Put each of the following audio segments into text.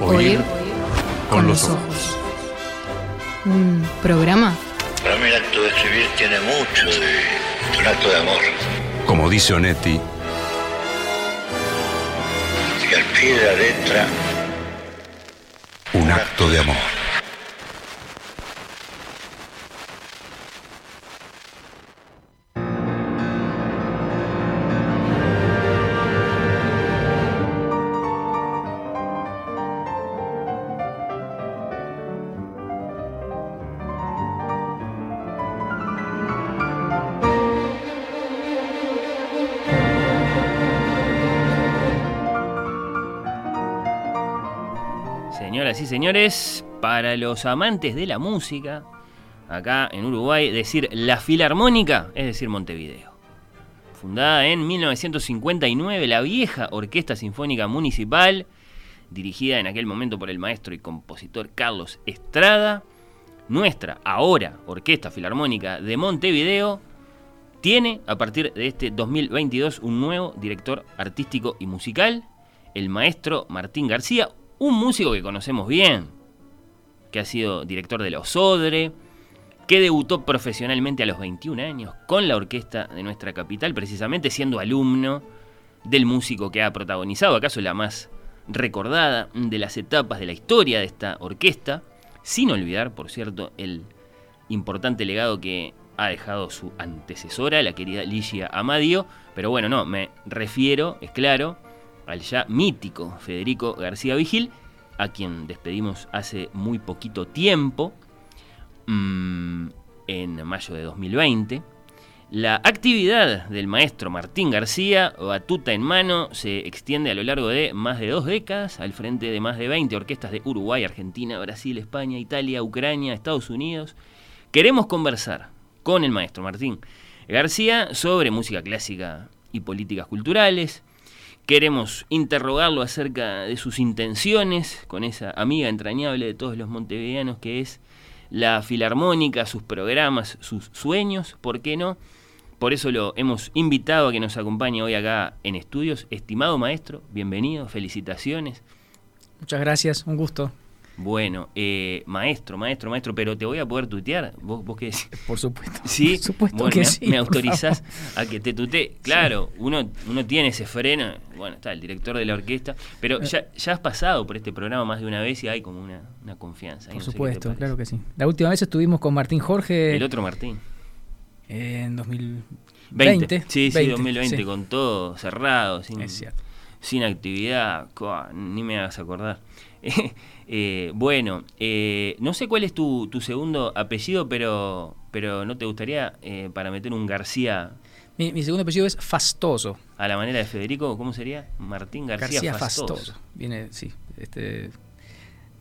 Oír con los ojos. Un programa. Para mí el acto de escribir tiene mucho de un acto de amor. Como dice Onetti, Y al pie de la letra, un acto de amor. Señores, para los amantes de la música, acá en Uruguay, decir la Filarmónica es decir Montevideo. Fundada en 1959, la vieja Orquesta Sinfónica Municipal, dirigida en aquel momento por el maestro y compositor Carlos Estrada, nuestra ahora Orquesta Filarmónica de Montevideo, tiene a partir de este 2022 un nuevo director artístico y musical, el maestro Martín García, un músico que conocemos bien, que ha sido director de la Osodre, que debutó profesionalmente a los 21 años con la orquesta de nuestra capital, precisamente siendo alumno del músico que ha protagonizado, acaso la más recordada de las etapas de la historia de esta orquesta, sin olvidar, por cierto, el importante legado que ha dejado su antecesora, la querida Ligia Amadio, pero bueno, no, me refiero, es claro, al ya mítico Federico García Vigil, a quien despedimos hace muy poquito tiempo, mmm, en mayo de 2020. La actividad del maestro Martín García, batuta en mano, se extiende a lo largo de más de dos décadas, al frente de más de 20 orquestas de Uruguay, Argentina, Brasil, España, Italia, Ucrania, Estados Unidos. Queremos conversar con el maestro Martín García sobre música clásica y políticas culturales, Queremos interrogarlo acerca de sus intenciones con esa amiga entrañable de todos los montevideanos que es la filarmónica, sus programas, sus sueños, ¿por qué no? Por eso lo hemos invitado a que nos acompañe hoy acá en estudios. Estimado maestro, bienvenido, felicitaciones. Muchas gracias, un gusto. Bueno, eh, maestro, maestro, maestro, pero te voy a poder tutear. ¿Vos, vos qué decís? Por supuesto. Sí, por supuesto bueno, que me, sí. me autorizás favor. a que te tutee. Claro, uno, uno tiene ese freno. Bueno, está el director de la orquesta. Pero ya, ya has pasado por este programa más de una vez y hay como una, una confianza. Por no supuesto, claro que sí. La última vez estuvimos con Martín Jorge El otro Martín. eh, en 2020. 20. Sí, sí, 20, 2020, sí. con todo cerrado, sin, sin actividad. Coa, ni me hagas acordar. Eh, bueno, eh, no sé cuál es tu, tu segundo apellido, pero, pero ¿no te gustaría eh, para meter un García Mi, mi segundo apellido es Fastoso. a la manera de Federico? ¿Cómo sería? Martín García, García Fastoso. Fastoso. Viene, sí, este,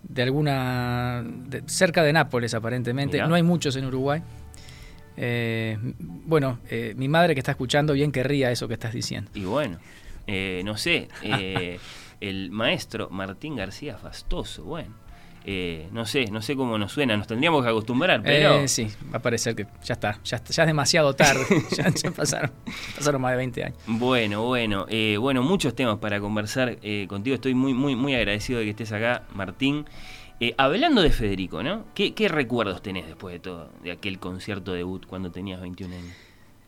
de alguna. de- cerca de Nápoles, aparentemente. Mirá. No hay muchos en Uruguay. Bueno, mi madre que está escuchando bien querría eso que estás diciendo. Y bueno, no sé, el maestro Martín García Fastoso, bueno, eh, no sé, no sé cómo nos suena, nos tendríamos que acostumbrar, pero Eh, sí, va a parecer que ya está, ya, está- ya es demasiado tarde. ya, ya pasaron, pasaron más de 20 años. bueno, bueno, eh, bueno, muchos temas para conversar contigo. Estoy muy, muy, muy agradecido de que estés acá, Martín. Hablando de Federico, ¿no? ¿Qué, qué recuerdos tenés después de todo, de aquel concierto debut cuando tenías 21 años?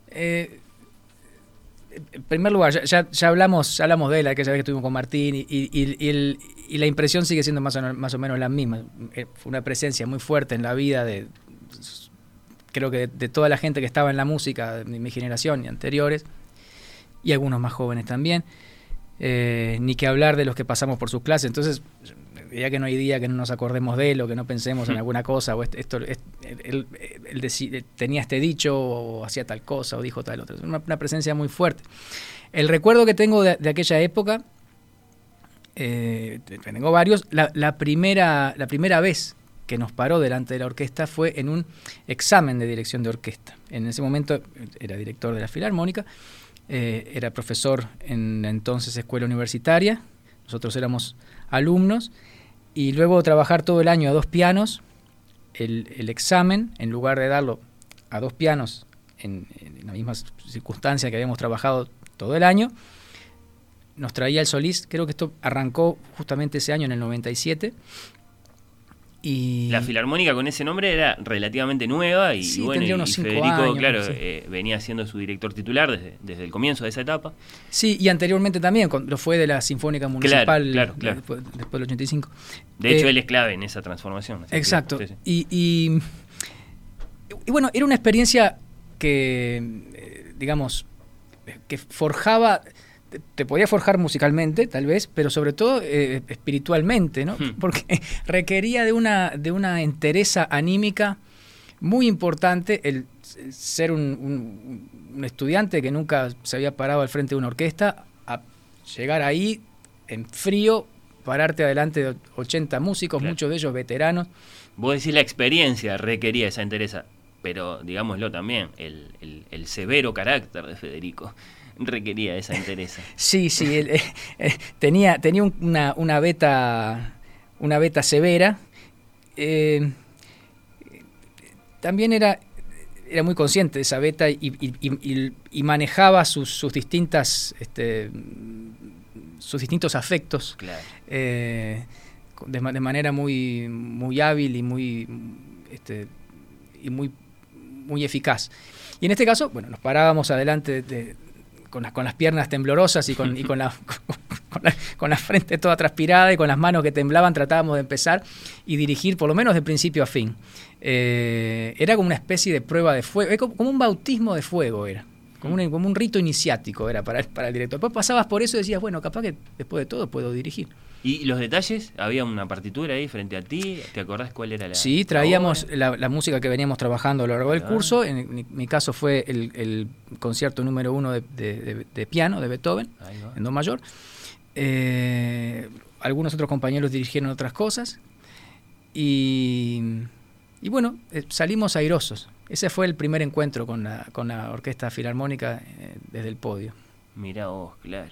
Eh, en primer lugar, ya, ya, hablamos, ya hablamos de él aquella vez que estuvimos con Martín y, y- el- y la impresión sigue siendo más o, más o menos la misma. Eh, Fue una presencia muy fuerte en la vida de, creo que de toda la gente que estaba en la música de mi generación y anteriores, y algunos más jóvenes también. Eh, ni que hablar de los que pasamos por sus clases. Entonces, ya que no hay día que no nos acordemos de él o que no pensemos en alguna cosa, o est- esto, est- él, él tenía este dicho o hacía tal cosa o dijo tal otra. Es Una, una presencia muy fuerte. El recuerdo que tengo de, de aquella época, eh, tengo varios, la, la primera, la primera vez que nos paró delante de la orquesta fue en un examen de dirección de orquesta. En ese momento eh, era director de la Filarmónica, eh, era profesor en la entonces escuela universitaria, nosotros éramos alumnos, y luego trabajar todo el año a dos pianos, el, examen, en lugar de darlo a dos pianos en, en la misma circunstancia que habíamos trabajado todo el año, nos traía el Solís, creo que esto arrancó justamente ese año, en el 97. Y La Filarmónica con ese nombre era relativamente nueva y, Sí, bueno, tendría y- unos y Federico, años, claro, sí. eh, venía siendo su director titular desde, desde el comienzo de esa etapa. Sí, y anteriormente también, con- lo fue de la Sinfónica Municipal claro, claro. Después, después del 85. De hecho, Eh, él es clave en esa transformación. que, Exacto. y- y bueno, era una experiencia que, eh, digamos, que forjaba, te, te podía forjar musicalmente, tal vez, pero sobre todo eh, espiritualmente, ¿no? Hmm. Porque requería de una, de una entereza anímica muy importante el, el ser un, un- un estudiante que nunca se había parado al frente de una orquesta, a llegar ahí en frío, pararte adelante de 80 músicos, Claro. muchos de ellos veteranos. Vos decís la experiencia requería esa entereza, pero digámoslo también, el, el- el severo carácter de Federico requería esa entereza. Sí, sí, él, eh, eh, tenía, tenía un- una, una beta una beta severa. Eh, también era, era muy consciente de esa beta y, y- y- y- y manejaba sus, sus distintas este, sus distintos afectos Claro. de, ma- de manera muy, muy hábil y muy, este, y muy, muy eficaz. Y en este caso, bueno, nos parábamos adelante de- con, con las piernas temblorosas y con, y con, la, con, la, con frente toda transpirada y con las manos que temblaban, tratábamos de empezar y dirigir por lo menos de principio a fin. Eh, era como una especie de prueba de fuego, como, un bautismo de fuego era. Como un, como un rito iniciático era para, para el director. Después pasabas por eso y decías, bueno, capaz que después de todo puedo dirigir. ¿Y los detalles? ¿Había una partitura ahí frente a ti? ¿Te acordás cuál era la Sí, traíamos la, la música que veníamos trabajando a lo largo del curso. En mi, mi caso fue el, el concierto número uno de, de- de- de piano de Beethoven, en Do mayor. Eh, algunos otros compañeros dirigieron otras cosas. Y, y bueno, eh, salimos airosos. Ese fue el primer encuentro con la, con la Orquesta Filarmónica eh, desde el podio. Mirá vos, claro.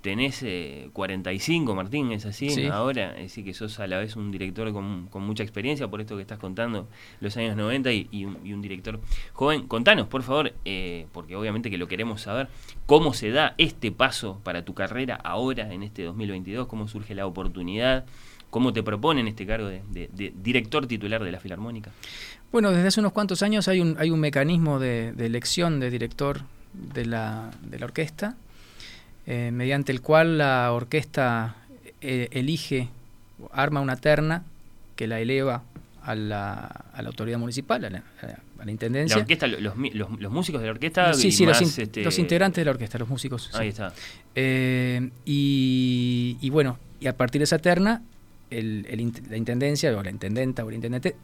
Eh, tenés eh, 45, Martín, ¿es así? Sí. Ahora, es decir, que sos a la vez un director con, con mucha experiencia, por esto que estás contando, los años 90 y, y un, y un director joven. Contanos, por favor, eh, porque obviamente que lo queremos saber, cómo se da este paso para tu carrera ahora, en este 2022, cómo surge la oportunidad, cómo te proponen este cargo de, de- de director titular de la Filarmónica. Bueno, desde hace unos cuantos años hay un, hay un mecanismo de, de elección de director de la, de la orquesta, eh, mediante el cual la orquesta eh, elige, arma una terna que la eleva a la, a la autoridad municipal, a la, a intendencia. La orquesta, los, mi- los- los músicos de la orquesta sí, sí, los, más, in- este, los integrantes de la orquesta, los músicos. sí. Ahí está. Eh, y, y bueno, y a partir de esa terna, el- la intendencia o la intendenta o el intendente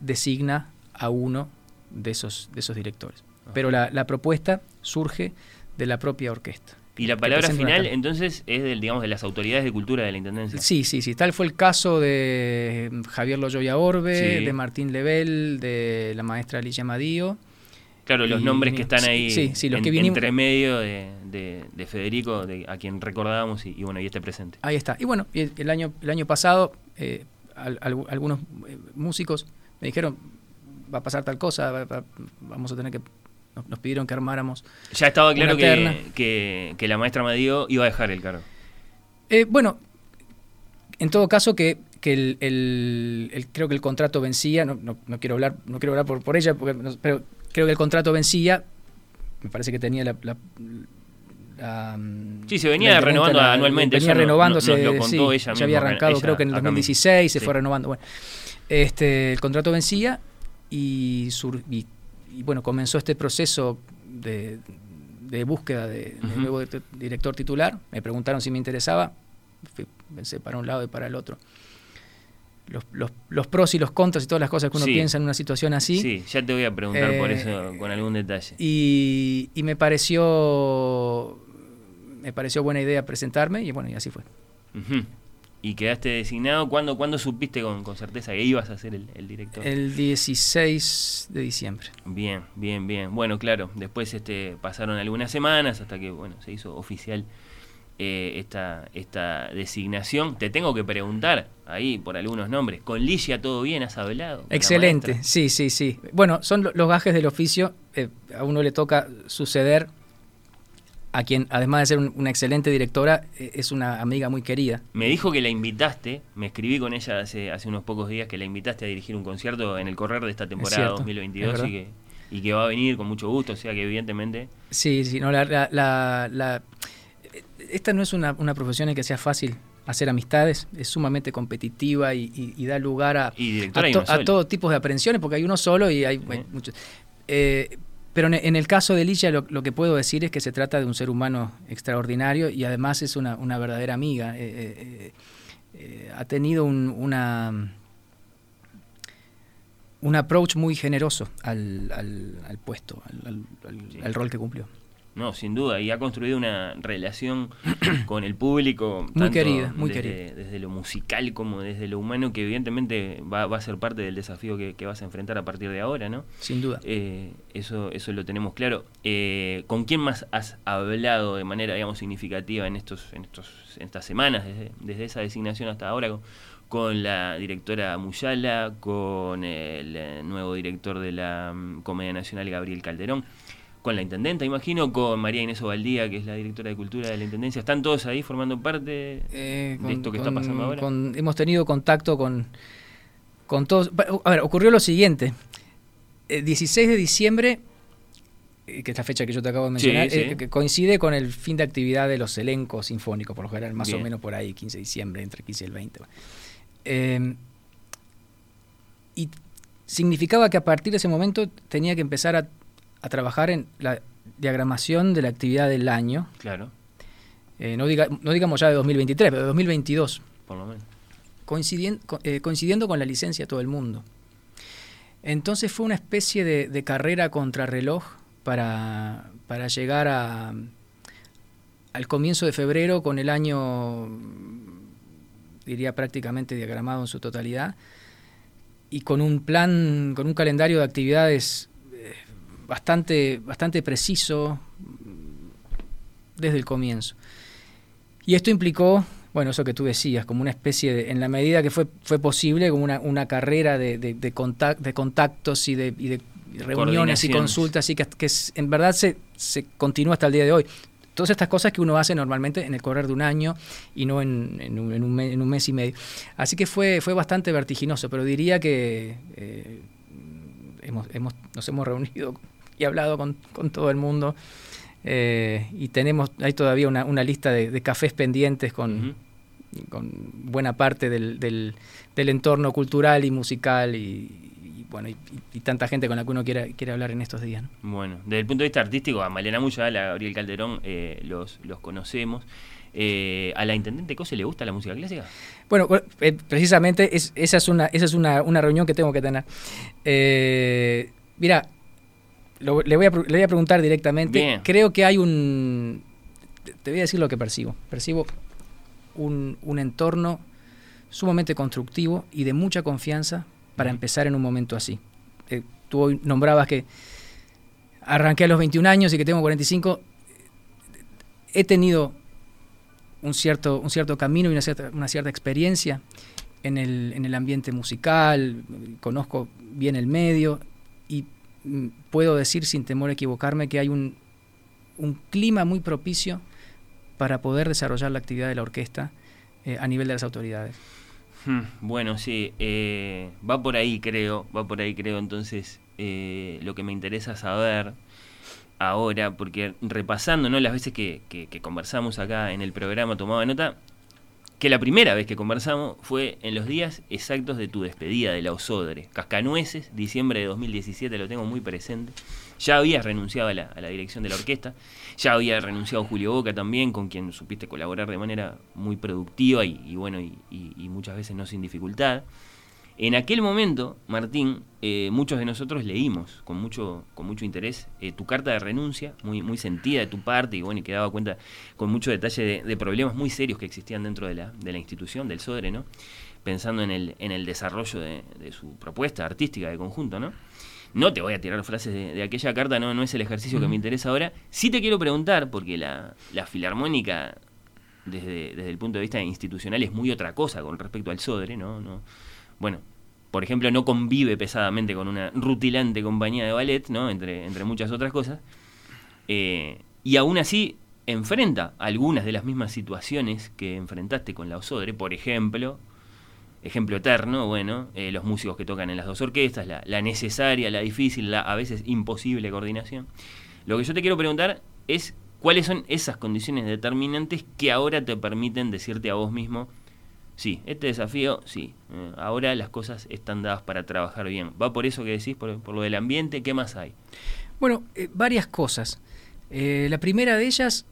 designa a uno de esos, de esos directores. Pero la, la propuesta surge de la propia orquesta. Y la palabra final, entonces, es del, digamos, de las autoridades de cultura de la Intendencia. Sí, sí, sí. Tal fue el caso de Javier Loyoya Orbe, Sí. de Martín Lebel, de la maestra Alicia Madío. Claro, los Y nombres que están ahí sí, sí, los en- que vinimos- entre medio de, de- de Federico, de, a quien recordábamos y, y bueno, y este presente. Ahí está. Y bueno, el, el año, el año pasado eh, al- al- algunos eh, músicos me dijeron, va a pasar tal cosa, va- va- vamos a tener que... Nos, nos pidieron que armáramos. Ya estaba claro que, que, que la maestra Madío iba a dejar el cargo. Eh, bueno, en todo caso que, que el, el- el- creo que el contrato vencía, no, no- no quiero hablar, no quiero hablar por, por ella, porque no- pero creo que el contrato vencía, me parece que tenía la... la- la, mm, Sí, se venía renovando la- anualmente, Venía no- renovándose, nos lo contó sí, ella ya había arrancado ella creo que en el acá mismo. 2016, se Sí. fue renovando. Bueno, este, el contrato vencía y, sur- y, y, bueno, comenzó este proceso de, de búsqueda de, nuevo di- director titular. Me preguntaron si me interesaba, fui- pensé para un lado y para el otro. Los, los- los pros y los contras y todas las cosas que uno Sí. piensa en una situación así. Sí, ya te voy a preguntar por Eh, eso con algún detalle. Y, y me pareció me pareció buena idea presentarme y bueno, y así fue. Ujú. Y quedaste designado. ¿Cuándo, cuándo supiste con, con certeza que ibas a ser el, el director? El 16 de diciembre. Bien, bien, bien. Bueno, claro, después este, pasaron algunas semanas hasta que bueno, se hizo oficial eh, esta, esta designación. Te tengo que preguntar ahí por algunos nombres. ¿Con Ligia todo bien? ¿Has hablado? Excelente, sí, sí, sí. Bueno, son lo- los gajes del oficio. eh, a uno le toca suceder a quien, además de ser un- una excelente directora, eh, es una amiga muy querida. Me dijo que la invitaste, me escribí con ella hace, hace unos pocos días que la invitaste a dirigir un concierto en el correr de esta temporada cierto, 2022 es y que, y que va a venir con mucho gusto, o sea que evidentemente... Sí, sí, no, la, la- la- la- esta no es una, una profesión en que sea fácil hacer amistades, es sumamente competitiva y, y- y da lugar a, Y a, to- a todo tipo de aprensiones, porque hay uno solo y hay, muchos. Eh, pero en, el caso de Ligia lo, que puedo decir es que se trata de un ser humano extraordinario y además es una, verdadera amiga. Eh, eh, eh, ha tenido un, una un approach muy generoso al, puesto, al rol que cumplió. No, sin duda, y ha construido una relación con el público. Muy querida, muy desde, querida. Desde lo musical como desde lo humano, que evidentemente va, va a ser parte del desafío que, que vas a enfrentar a partir de ahora, ¿no? Sin duda. Eh, eso, eso lo tenemos claro. Eh, ¿Con quién más has hablado de manera, digamos, significativa en estos, en estos, en estas semanas, desde, desde esa designación hasta ahora? Con, con la directora Muyala, con el eh, nuevo director de la mm, Comedia Nacional, Gabriel Calderón, con la intendenta, imagino, con María Inés Ovaldía, que es la directora de Cultura de la Intendencia. ¿Están todos ahí formando parte Eh, de esto que está pasando ahora? con- hemos tenido contacto con, con todos. A ver, ocurrió lo siguiente. El 16 de diciembre, eh, que es la fecha que yo te acabo de mencionar, sí. eh, que coincide con el fin de actividad de los elencos sinfónicos, por lo general, más o menos por ahí, 15 de diciembre, entre 15 y el 20. Eh, y significaba que a partir de ese momento tenía que empezar a, a trabajar en la diagramación de la actividad del año, Claro, eh, no, diga- no digamos ya de 2023, pero de 2022, por lo menos. co- eh, coincidiendo con la licencia de todo el mundo. Entonces fue una especie de, de carrera contrarreloj para, para llegar a, al comienzo de febrero con el año, diría prácticamente diagramado en su totalidad, y con un plan, con un calendario de actividades bastante, bastante preciso desde el comienzo. Y esto implicó, bueno, eso que tú decías, como una especie de, en la medida que fue, fue posible, como una, una carrera de, de, de de contactos y de, y de reuniones y consultas, y que, en verdad se, se continúa hasta el día de hoy. Todas estas cosas que uno hace normalmente en el correr de un año y no en, en un, en un me- en un mes y medio. Así que fue, fue bastante vertiginoso, pero diría que eh, hemos, hemos, nos hemos reunido y hablado con, con todo el mundo. eh, y tenemos, hay todavía una, una lista de, de cafés pendientes con, con buena parte del, del, del entorno cultural y musical y, y, bueno y, y tanta gente con la que uno quiere, quiere hablar en estos días. ¿no? Bueno, desde el punto de vista artístico, a Malena Muyala, a Gabriel Calderón, eh, los, los conocemos. Eh, ¿A la intendente Cose le gusta la música clásica? Bueno, precisamente es- esa es una, esa es una, una reunión que tengo que tener. Mira, lo- le, voy a, pre- le voy a preguntar directamente. Bien. Creo que hay un... te- voy a decir lo que percibo. Percibo un, un entorno sumamente constructivo y de mucha confianza para empezar en un momento así. Eh, tú hoy nombrabas que arranqué a los 21 años y que tengo 45. He tenido un cierto, un cierto camino y una cierta, una cierta experiencia en el, en el ambiente musical, conozco bien el medio y puedo decir sin temor a equivocarme que hay un, un clima muy propicio para poder desarrollar la actividad de la orquesta eh, a nivel de las autoridades. Hmm, Bueno, sí, eh, va por ahí creo, va por ahí creo, entonces eh, lo que me interesa saber ahora, porque repasando ¿no? las veces que- que conversamos acá en el programa, tomaba nota, que la primera vez que conversamos fue en los días exactos de tu despedida de la Osodre, Cascanueces, diciembre de 2017, lo tengo muy presente. Ya habías renunciado a la, a la dirección de la orquesta, ya había renunciado Julio Boca también, con quien supiste colaborar de manera muy productiva y, bueno, y muchas veces no sin dificultad. En aquel momento, Martín, eh, muchos de nosotros leímos con mucho, con mucho interés eh, tu carta de renuncia, muy, muy sentida de tu parte, y bueno, y que daba cuenta con mucho detalle de, de problemas muy serios que existían dentro de la, de la institución, del SODRE, ¿no? Pensando en el, en el desarrollo de, de su propuesta artística de conjunto, ¿no? No te voy a tirar frases de, de aquella carta, no, no es el ejercicio que me interesa ahora. Sí te quiero preguntar, porque la, la filarmónica, desde, desde el punto de vista institucional, es muy otra cosa con respecto al SODRE, ¿no? no bueno, por ejemplo, no convive pesadamente con una rutilante compañía de ballet, ¿no? Entre, entre muchas otras cosas. Eh, y aún así, enfrenta algunas de las mismas situaciones que enfrentaste con la Osodre, por ejemplo, ejemplo eterno, bueno, eh, los músicos que tocan en las dos orquestas, la, la necesaria, la difícil, la a veces imposible coordinación. Lo que yo te quiero preguntar es cuáles son esas condiciones determinantes que ahora te permiten decirte a vos mismo, sí, este desafío, sí, eh, ahora las cosas están dadas para trabajar bien. ¿Va por eso que decís, por, por lo del ambiente? ¿Qué más hay? Bueno, eh, varias cosas. Eh, la primera de ellas,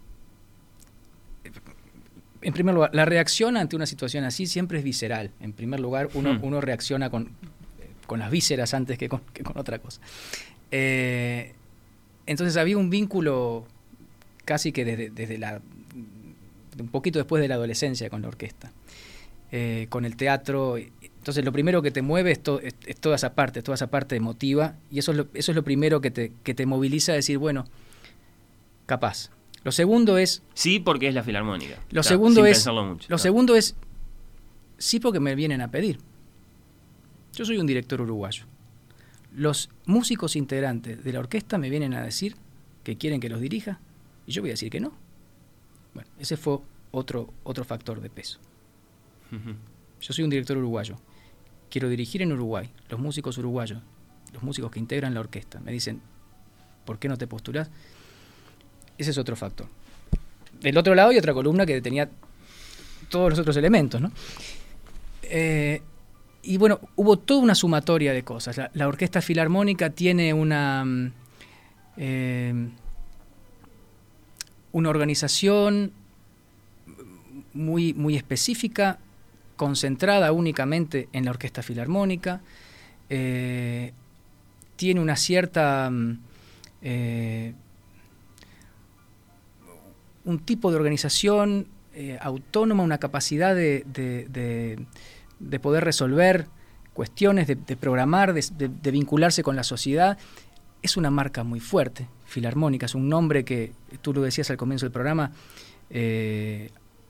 en primer lugar, la reacción ante una situación así siempre es visceral. En primer lugar, uno, Hmm. uno reacciona con, con las vísceras antes que con, que con otra cosa. Entonces había un vínculo casi que desde, desde la un poquito después de la adolescencia con la orquesta, eh, con el teatro. Entonces lo primero que te mueve es, to- es- es toda esa parte, toda esa parte emotiva, y eso es lo, eso es lo primero que te, que te moviliza a decir, bueno, capaz. Lo segundo es, Sí, porque es la filarmónica. lo segundo es, mucho. lo segundo es, sí porque me vienen a pedir. Yo soy un director uruguayo. Los músicos integrantes de la orquesta me vienen a decir que quieren que los dirija y yo voy a decir que no. Bueno, ese fue otro, otro factor de peso. Yo soy un director uruguayo. Quiero dirigir en Uruguay. Los músicos uruguayos, los músicos que integran la orquesta, me dicen, ¿por qué no te postulás? Ese es otro factor. Del otro lado hay otra columna que tenía todos los otros elementos, ¿no? Eh, y bueno, hubo toda una sumatoria de cosas. La, Orquesta Filarmónica tiene una, eh, una organización muy, muy específica, concentrada únicamente en la Orquesta Filarmónica. eh, tiene una cierta... mm, eh, un tipo de organización eh, autónoma, una capacidad de, de- de- de poder resolver cuestiones, de, programar, de, vincularse con la sociedad. Es una marca muy fuerte, Filarmónica, es un nombre que, tú lo decías al comienzo del programa,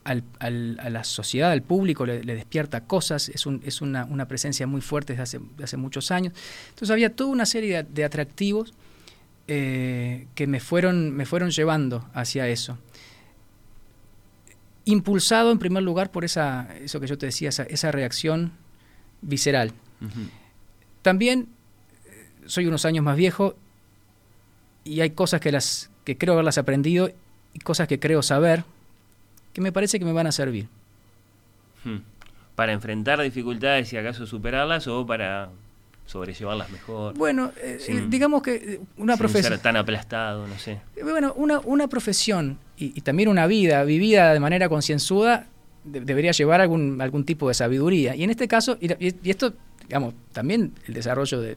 al- al- a la sociedad, al público le, le despierta cosas, es, un- es una, una presencia muy fuerte desde hace, de hace muchos años. Entonces había toda una serie de, de atractivos eh, que me fueron, me fueron llevando hacia eso. Impulsado en primer lugar por esa, eso que yo te decía, esa, esa reacción visceral. También eh, soy unos años más viejo y hay cosas que, las, que creo haberlas aprendido y cosas que creo saber que me parece que me van a servir. Hmm. ¿Para enfrentar dificultades y acaso superarlas o para sobrellevarlas mejor? Bueno, eh, Sin- eh, digamos que eh, una profesión... ser tan aplastado, no sé. Bueno, una, una profesión y, y también una vida vivida de manera concienzuda de- debería llevar algún, algún tipo de sabiduría. Y en este caso, y, y- esto, digamos, también el desarrollo de,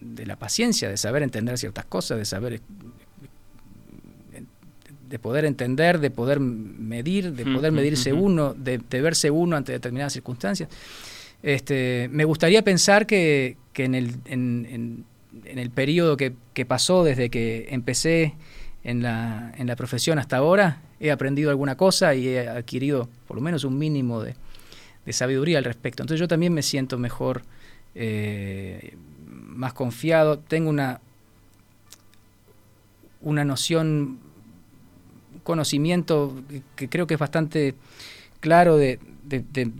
de la paciencia, de saber entender ciertas cosas, de saber, de poder entender, de poder medir, de poder medirse uno, de, de verse uno ante determinadas circunstancias. Este, me gustaría pensar que, que en, el, en, en- en el periodo que, que pasó desde que empecé en la, en la profesión hasta ahora, he aprendido alguna cosa y he adquirido por lo menos un mínimo de, de sabiduría al respecto. Entonces yo también me siento mejor, eh, más confiado, tengo una, una noción, conocimiento que, creo que es bastante claro de,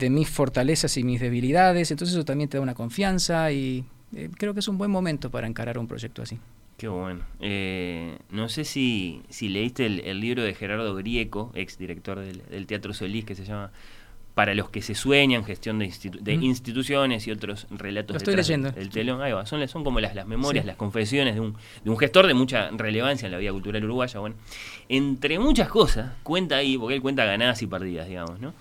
mis fortalezas y mis debilidades, entonces eso también te da una confianza y eh, creo que es un buen momento para encarar un proyecto así. Qué bueno. Eh, no sé si, si leíste el, libro de Gerardo Grieco, ex director del Teatro Solís, que se llama Para los que se sueñan, gestión de, institu- de Mm. instituciones y otros relatos Lo estoy leyendo. telón. Ahí va, son, son como las, las memorias, Sí. las confesiones de un, de un gestor de mucha relevancia en la vida cultural uruguaya. Bueno, entre muchas cosas, cuenta ahí, porque él cuenta ganadas y perdidas, digamos, ¿no?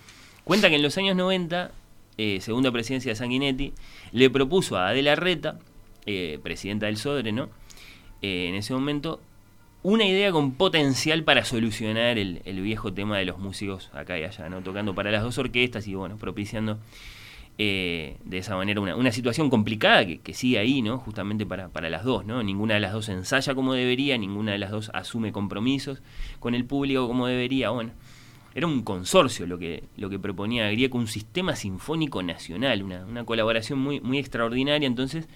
Cuenta que en los años 90, eh, segunda presidencia de Sanguinetti, le propuso a Adela Reta, eh, presidenta del Sodre, ¿no? Eh, en ese momento, una idea con potencial para solucionar el, el viejo tema de los músicos acá y allá, ¿no? Tocando para las dos orquestas y, bueno, propiciando eh, de esa manera una, una situación complicada que, que sigue ahí, ¿no? Justamente para, para las dos, ¿no? Ninguna de las dos ensaya como debería, ninguna de las dos asume compromisos con el público como debería, bueno. Era un consorcio lo que, lo que proponía Grieco, un sistema sinfónico nacional, una, una colaboración muy, muy extraordinaria, entonces,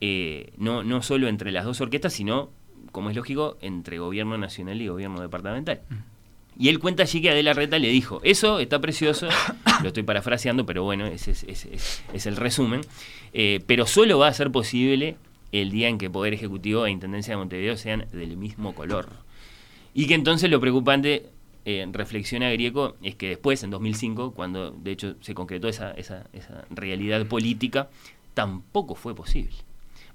eh, no, no solo entre las dos orquestas, sino como es lógico, entre gobierno nacional y gobierno departamental. Y él cuenta allí que Adela Reta le dijo, eso está precioso, lo estoy parafraseando, pero bueno, ese es, el resumen, eh, pero solo va a ser posible el día en que Poder Ejecutivo e Intendencia de Montevideo sean del mismo color. Y que entonces lo preocupante, eh, reflexiona Grieco, es que después, en 2005, cuando de hecho se concretó esa, esa, esa realidad política, tampoco fue posible.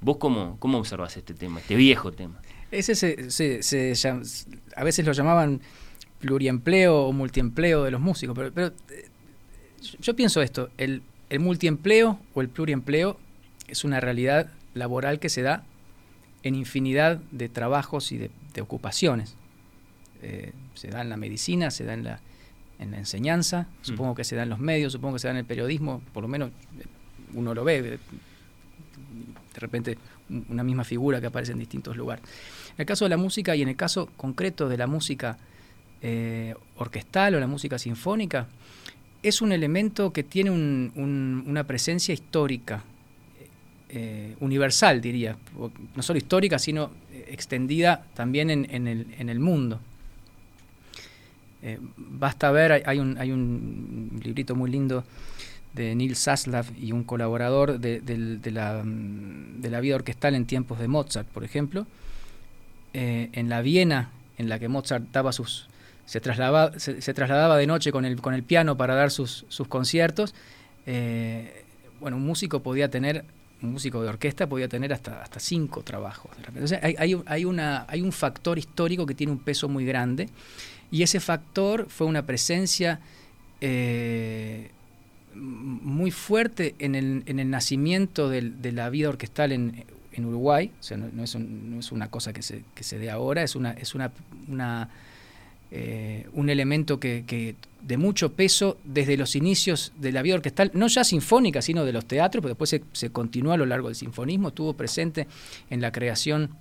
¿Vos cómo, cómo observas este tema, este viejo tema? Ese se, a veces lo llamaban pluriempleo o multiempleo de los músicos, pero, eh, yo pienso esto, el, el multiempleo o el pluriempleo es una realidad laboral que se da en infinidad de trabajos y de, ocupaciones. Eh, se da en la medicina, se da en la, en la enseñanza, mm. supongo que se da en los medios, supongo que se da en el periodismo, por lo menos eh, uno lo ve, de repente una misma figura que aparece en distintos lugares. En el caso de la música y en el caso concreto de la música eh, orquestal o la música sinfónica, es un elemento que tiene una presencia histórica, eh, universal, diría, no solo histórica, sino extendida también en, el, mundo. Eh, basta ver, hay un, hay un librito muy lindo de Neil Saslav y un colaborador de, la, de, la, vida orquestal en tiempos de Mozart, por ejemplo, en la Viena en la que Mozart daba sus, se trasladaba, se, trasladaba de noche con el, con el piano para dar sus, sus conciertos. Eh, bueno, un músico podía tener, un músico de orquesta podía tener hasta, hasta cinco trabajos. Hay, hay, hay, una, hay un factor histórico que tiene un peso muy grande y ese factor fue una presencia eh, muy fuerte en el, en el nacimiento de la vida orquestal en, en Uruguay. O sea, no, es no, es una cosa que se, que se dé ahora, es una, es una, una eh, un elemento que, de mucho peso desde los inicios de la vida orquestal, no ya sinfónica, sino de los teatros, pero después se, continuó a lo largo del sinfonismo, estuvo presente en la creación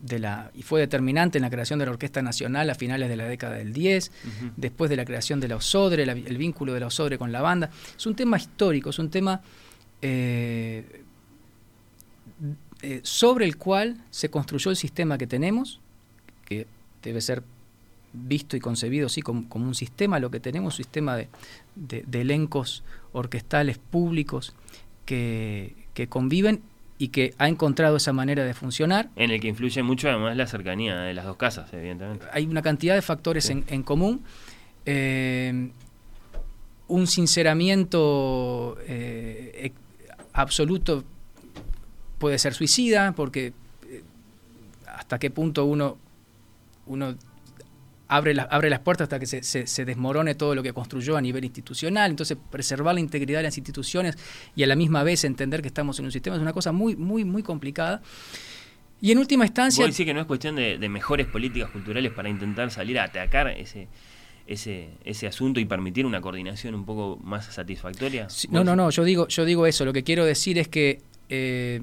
de la, y fue determinante en la creación de la Orquesta Nacional a finales de la década del 10, después de la creación de la Osodre, el vínculo de la Osodre con la banda. Es un tema histórico, es un tema eh, eh, sobre el cual se construyó el sistema que tenemos, que debe ser visto y concebido así como, un sistema, lo que tenemos, un sistema de, elencos orquestales públicos que, conviven y que ha encontrado esa manera de funcionar. En el que influye mucho además la cercanía de las dos casas, evidentemente. Hay una cantidad de factores en, común. Eh, un sinceramiento eh, absoluto puede ser suicida, porque eh, hasta qué punto uno uno abre, abre las puertas hasta que se, desmorone todo lo que construyó a nivel institucional. Entonces, preservar la integridad de las instituciones y a la misma vez entender que estamos en un sistema es una cosa muy, muy, muy complicada. Y en última instancia... ¿Vos decís que no es cuestión de, mejores políticas culturales para intentar salir a atacar ese, ese, ese asunto y permitir una coordinación un poco más satisfactoria? no, no, no, yo digo, yo digo eso. Lo que quiero decir es que eh,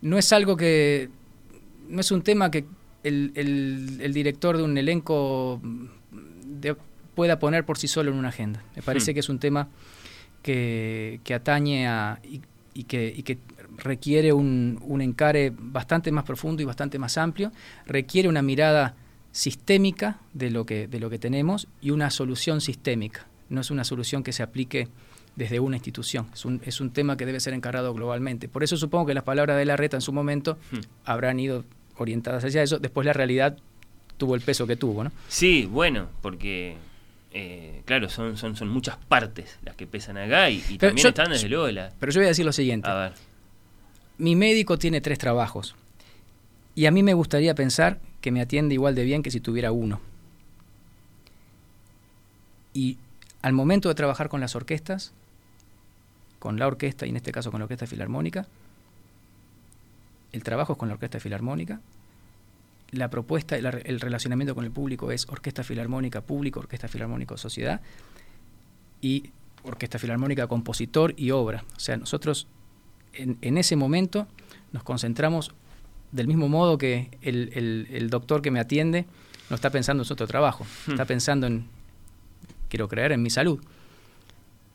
no es algo que... No es un tema que, el, director de un elenco pueda poner por sí solo en una agenda. Me parece hmm. que es un tema que, atañe a, y, que, requiere un, un, encare bastante más profundo y bastante más amplio, requiere una mirada sistémica de lo que, de lo que tenemos y una solución sistémica. No es una solución que se aplique desde una institución. Es un, es un tema que debe ser encarado globalmente. Por eso supongo que las palabras de la reta en su momento hmm. habrán ido orientadas hacia eso. Después la realidad tuvo el peso que tuvo, ¿no? Sí, bueno, porque eh, claro, son, son, son muchas partes las que pesan acá y, también están desde luego la... Pero yo voy a decir lo siguiente. A ver. Mi médico tiene tres trabajos y a mí me gustaría pensar que me atiende igual de bien que si tuviera uno. Y al momento de trabajar con las orquestas, con la orquesta y en este caso con la orquesta filarmónica, el trabajo es con la Orquesta Filarmónica. La propuesta, el, el relacionamiento con el público es Orquesta Filarmónica Público, Orquesta Filarmónica Sociedad y Orquesta Filarmónica Compositor y Obra. O sea, nosotros en, ese momento nos concentramos del mismo modo que el, doctor que me atiende no está pensando en su otro trabajo, hmm. está pensando en, quiero creer, en mi salud.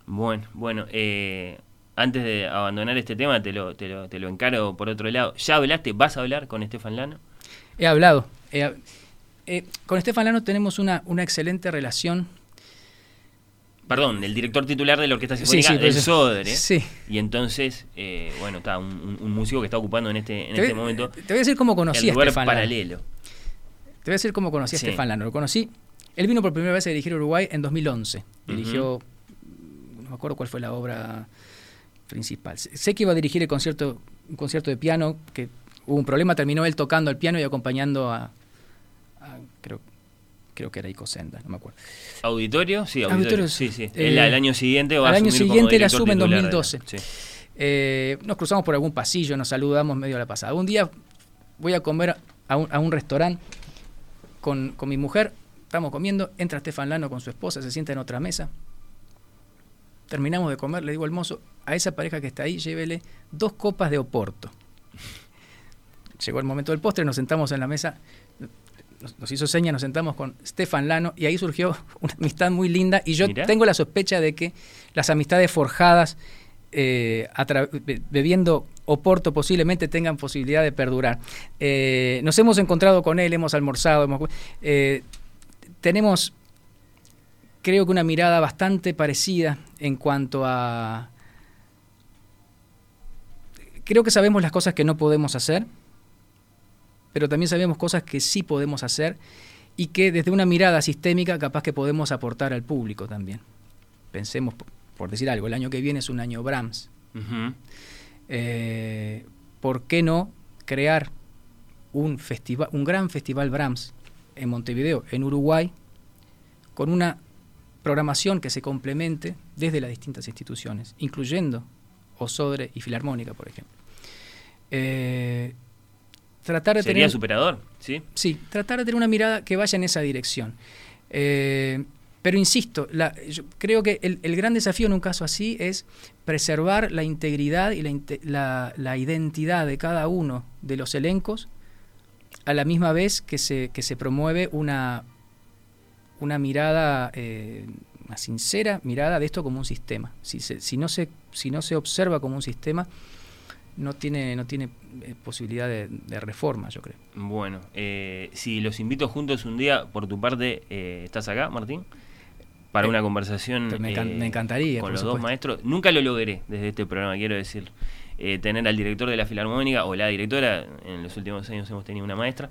Bueno, bueno, eh, antes de abandonar este tema, te lo, te lo, te lo encaro por otro lado. ¿Ya hablaste? ¿Vas a hablar con Estefan Lano? He hablado. eh, con Estefan Lano tenemos una, una excelente relación. Perdón, del director titular de la Orquesta Sí, Sinfónica sí, del pues, Sodre. sí. Y entonces, eh, bueno, está un, músico que está ocupando en este, en Te este voy- momento Te voy a decir cómo conocí el a lugar Estefan Lano. paralelo. Te voy a decir cómo conocí a Sí. Estefan Lano. Lo conocí. Él vino por primera vez a dirigir Uruguay en 2011. Dirigió, no me acuerdo cuál fue la obra principal. Sé que iba a dirigir el concierto, un concierto de piano, que hubo un problema, terminó él tocando el piano y acompañando a, a- creo, creo que era Ico Senda, no me acuerdo. ¿Auditorio? Sí, auditorio. Auditorio, sí, sí. eh, Él al año siguiente va al año siguiente director asume en titular de la- 2012. sí. Eh, nos cruzamos por algún pasillo, nos saludamos medio a la pasada. Un día voy a comer a un, a un restaurante con, con mi mujer, estamos comiendo, entra Estefan Lano con su esposa, se sienta en otra mesa. Terminamos de comer, le digo al mozo, a esa pareja que está ahí, llévele dos copas de Oporto. Llegó el momento del postre, nos sentamos en la mesa, nos, nos hizo señas, nos sentamos con Stefan Lano y ahí surgió una amistad muy linda y yo Mirá. tengo la sospecha de que las amistades forjadas eh, bebiendo Oporto posiblemente tengan posibilidad de perdurar. Eh, nos hemos encontrado con él, hemos almorzado, hemos, eh, tenemos creo que una mirada bastante parecida en cuanto a... Creo que sabemos las cosas que no podemos hacer, pero también sabemos cosas que sí podemos hacer y que desde una mirada sistémica capaz que podemos aportar al público también. Pensemos, por- decir algo, el año que viene es un año Brahms. Eh, ¿Por qué no crear un, festival, un gran festival Brahms en Montevideo, en Uruguay, con una programación que se complemente desde las distintas instituciones, incluyendo Osodre y Filarmónica, por ejemplo? Eh, tratar de Sería tener superador, ¿sí? Sí, tratar de tener una mirada que vaya en esa dirección. Eh, pero insisto, la- yo creo que el, el gran desafío en un caso así es preservar la integridad y la- la identidad de cada uno de los elencos a la misma vez que se, que se promueve una, una mirada, eh, una sincera mirada de esto como un sistema. Si, se- si, no, se, si no se observa como un sistema, no tiene, no tiene eh, posibilidad de, de reforma, yo creo. Bueno, eh, si los invito juntos un día, por tu parte, eh, ¿estás acá, Martín? Para Eh, una conversación me encan- me encantaría, con los dos maestros. Nunca lo logré desde este programa, quiero decir. Tener al director de la Filarmónica o la directora, en los últimos años hemos tenido una maestra,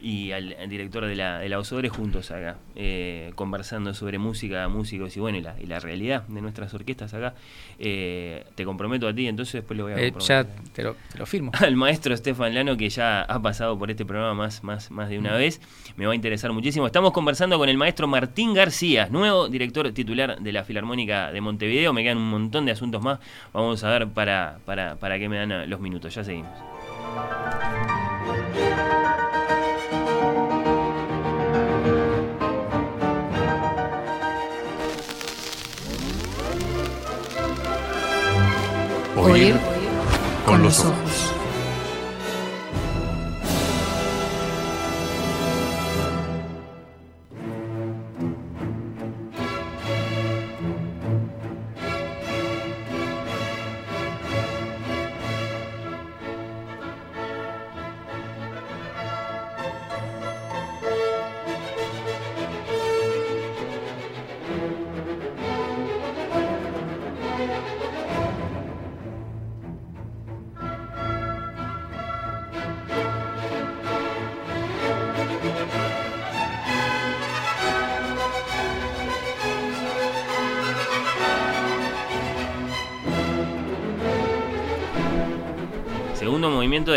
y al, al director de la, de la Osodre juntos acá, eh, conversando sobre música, músicos y bueno, y la, y la realidad de nuestras orquestas acá. Eh, te comprometo a ti, entonces después lo voy a Eh, ya te lo, te lo firmo. al maestro Estefan Lano, que ya ha pasado por este programa más, más, más de una vez. Me va a interesar muchísimo. Estamos conversando con el maestro Martín García, nuevo director titular de la Filarmónica de Montevideo. Me quedan un montón de asuntos más. Vamos a ver para, para, para qué me dan los minutos. Ya seguimos. Oír con los ojos.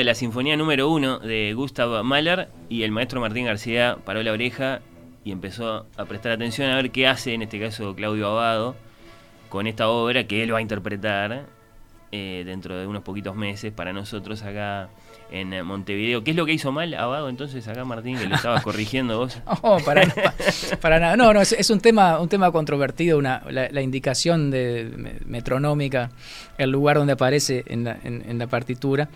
La Sinfonía número uno de Gustav Mahler y el maestro Martín García paró la oreja y empezó a prestar atención a ver qué hace, en este caso Claudio Abado, con esta obra que él va a interpretar eh, dentro de unos poquitos meses para nosotros acá en Montevideo. ¿Qué es lo que hizo mal Abado entonces acá, Martín, que lo estabas corrigiendo vos? Para, nada. No, no, es, un tema, un tema controvertido, una, la, indicación de, me- metronómica, el lugar donde aparece en la, en- en la partitura,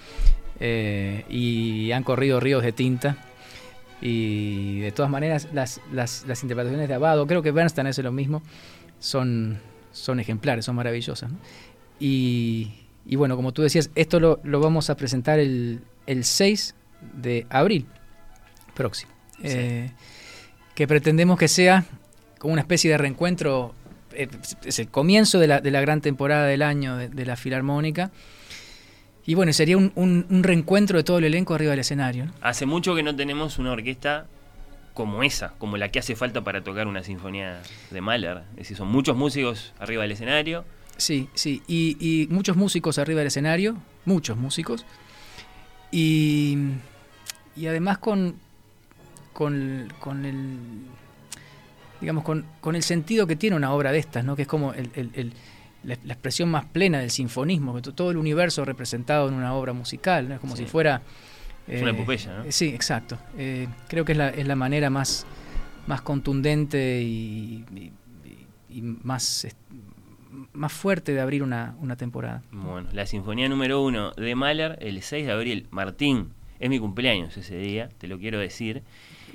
eh, y han corrido ríos de tinta. Y de todas maneras, las, las, las interpretaciones de Abado, creo que Bernstein hace lo mismo, son, son ejemplares, son maravillosas. ¿no? Y, y bueno, como tú decías, esto lo, lo vamos a presentar el, el 6 de abril próximo. Sí. Eh, que pretendemos que sea como una especie de reencuentro. eh, Es el comienzo de la, de la gran temporada del año de, de la Filarmónica. Y bueno, sería un, un- un reencuentro de todo el elenco arriba del escenario. ¿no? Hace mucho que no tenemos una orquesta como esa, como la que hace falta para tocar una sinfonía de Mahler. Es decir, son muchos músicos arriba del escenario. Sí, sí. Y, y muchos músicos arriba del escenario, muchos músicos. Y, y además con, con, con el digamos con, con el sentido que tiene una obra de estas, ¿no? que es como el- el- el- la, la expresión más plena del sinfonismo, todo el universo representado en una obra musical, ¿no? es como Sí. si fuera... Es una epopeya, ¿no? eh, Sí, exacto. Eh, creo que es la, es la manera más, más contundente y, y- más, más fuerte de abrir una, una temporada. Bueno, la sinfonía número uno de Mahler, el 6 de abril. Martín, es mi cumpleaños ese día, te lo quiero decir.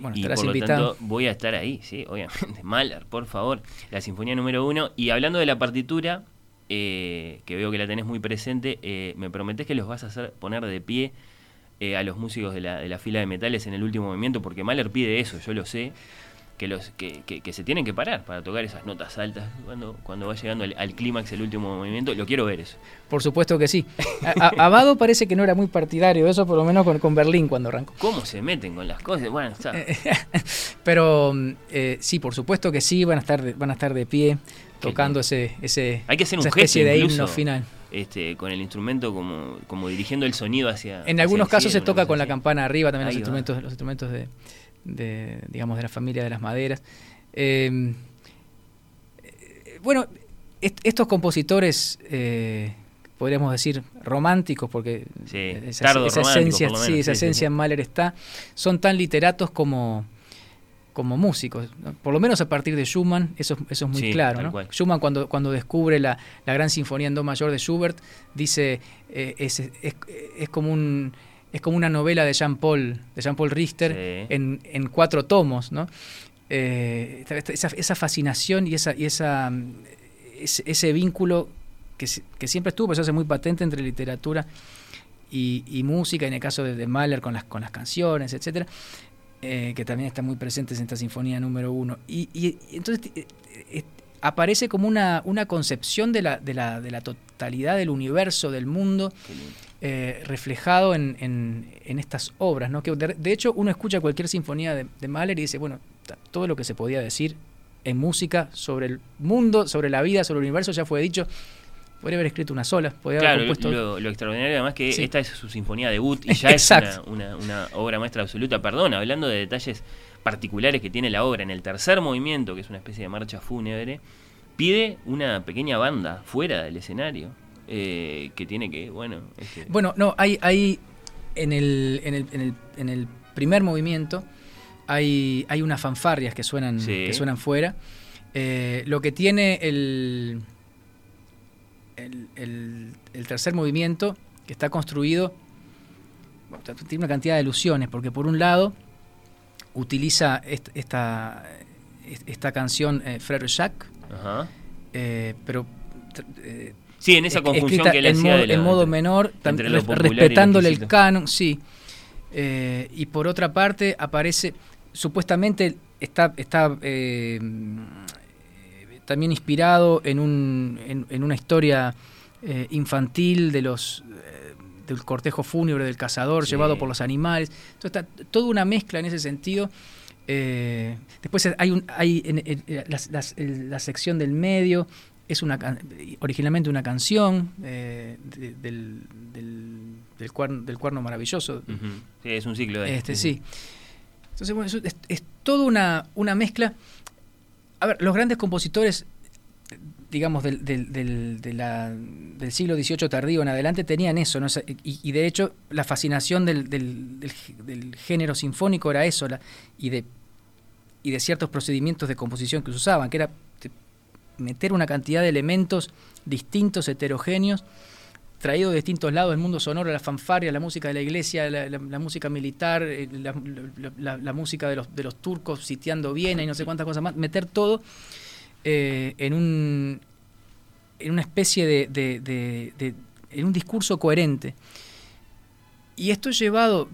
Bueno, y lo tanto voy a estar ahí, sí, obviamente. Mahler, por favor. La sinfonía número uno. Y hablando de la partitura, eh, que veo que la tenés muy presente, eh, me prometés que los vas a hacer poner de pie eh, a los músicos de la, de la fila de metales en el último movimiento, porque Mahler pide eso, yo lo sé. Que, los, que, que- que se tienen que parar para tocar esas notas altas cuando, cuando va llegando al, al clímax el último movimiento. Lo quiero ver eso. Por supuesto que sí. A- a- Abado parece que no era muy partidario de eso, por lo menos con, con Berlín cuando arrancó. ¿Cómo se meten con las cosas? Bueno, está. Pero eh, sí, por supuesto que sí, van a estar de, van a estar de pie tocando ese, ese Hay que hacer un esa gesto especie de incluso, himno final. Este, con el instrumento como, como dirigiendo el sonido hacia. En algunos casos se toca con la campana arriba, también los va. instrumentos, los instrumentos de, de, digamos, de la familia de las maderas. Eh, eh, bueno, est- estos compositores, eh, podríamos decir románticos, porque Sí, esa, esencia, por sí, esa sí, esencia en Mahler está, son tan literatos como como músicos, ¿no? por lo menos a partir de Schumann, eso, eso es muy Sí, claro. Schumann cuando, cuando descubre la, la gran sinfonía en do mayor de Schubert, dice, eh, es, es- es como un, es como una novela de Jean Paul, de Jean Paul Richter, Sí. en, en cuatro tomos, ¿no? Eh, esa, esa fascinación y esa, y esa mm, ese, ese vínculo que, que siempre estuvo, pero se hace muy patente entre literatura y, y música, en el caso de, de Mahler con las, con las canciones, etcétera, eh, que también están muy presentes en esta sinfonía número uno. Y, entonces eh, eh, aparece como una, una concepción de la, de, la, de la totalidad del universo, del mundo, Qué lindo. Eh, reflejado en, en- en estas obras. ¿no? Que de, de hecho uno escucha cualquier sinfonía de, de Mahler y dice, bueno, todo lo que se podía decir en música sobre el mundo, sobre la vida, sobre el universo ya fue dicho. Podría haber escrito una sola, podría Claro, haber compuesto... lo- lo extraordinario además que Sí. esta es su sinfonía debut y ya es una, una- una obra maestra absoluta. Perdón, hablando de detalles particulares que tiene la obra, en el tercer movimiento, que es una especie de marcha fúnebre, pide una pequeña banda fuera del escenario eh, que tiene que, bueno, este, Bueno, no, hay, hay en, el, en, el, en, el, en el primer movimiento hay, hay unas fanfarrias que suenan, Sí. que suenan fuera. Eh, lo que tiene el, el, el- el tercer movimiento, que está construido, tiene una cantidad de ilusiones, porque por un lado utiliza est- esta, esta canción eh, Frère Jacques, ajá. eh, pero tr- eh, Sí, en esa escrita que le en hacía modo, de la- en modo menor, respetándole el canon, sí. Eh, y por otra parte aparece, supuestamente está, está eh, también inspirado en, un, en, en una historia eh, infantil de los eh, del cortejo fúnebre del cazador Sí. llevado por los animales. Entonces está toda una mezcla en ese sentido. Después hay, un, hay en, en- en las- las- el- la sección del medio, es una originalmente una canción eh, de- del, del, del, cuerno, del cuerno maravilloso. Sí, es un ciclo de Este, sí. Entonces, bueno, es, es toda una, una mezcla. A ver, los grandes compositores, digamos, del, del, del, de la- del siglo XVIII tardío en adelante tenían eso, ¿no? O sea, y, y de hecho la fascinación del, del, del gé- del género sinfónico era eso, la- y, de, y de ciertos procedimientos de composición que se usaban, que era meter una cantidad de elementos distintos, heterogéneos, traídos de distintos lados del mundo sonoro, la fanfarria, la música de la iglesia, la, música militar, eh, la, la- música de los, de los turcos sitiando Viena y no sé cuántas cosas más, meter todo eh, en un en una especie de, en un discurso coherente. Y esto llevado,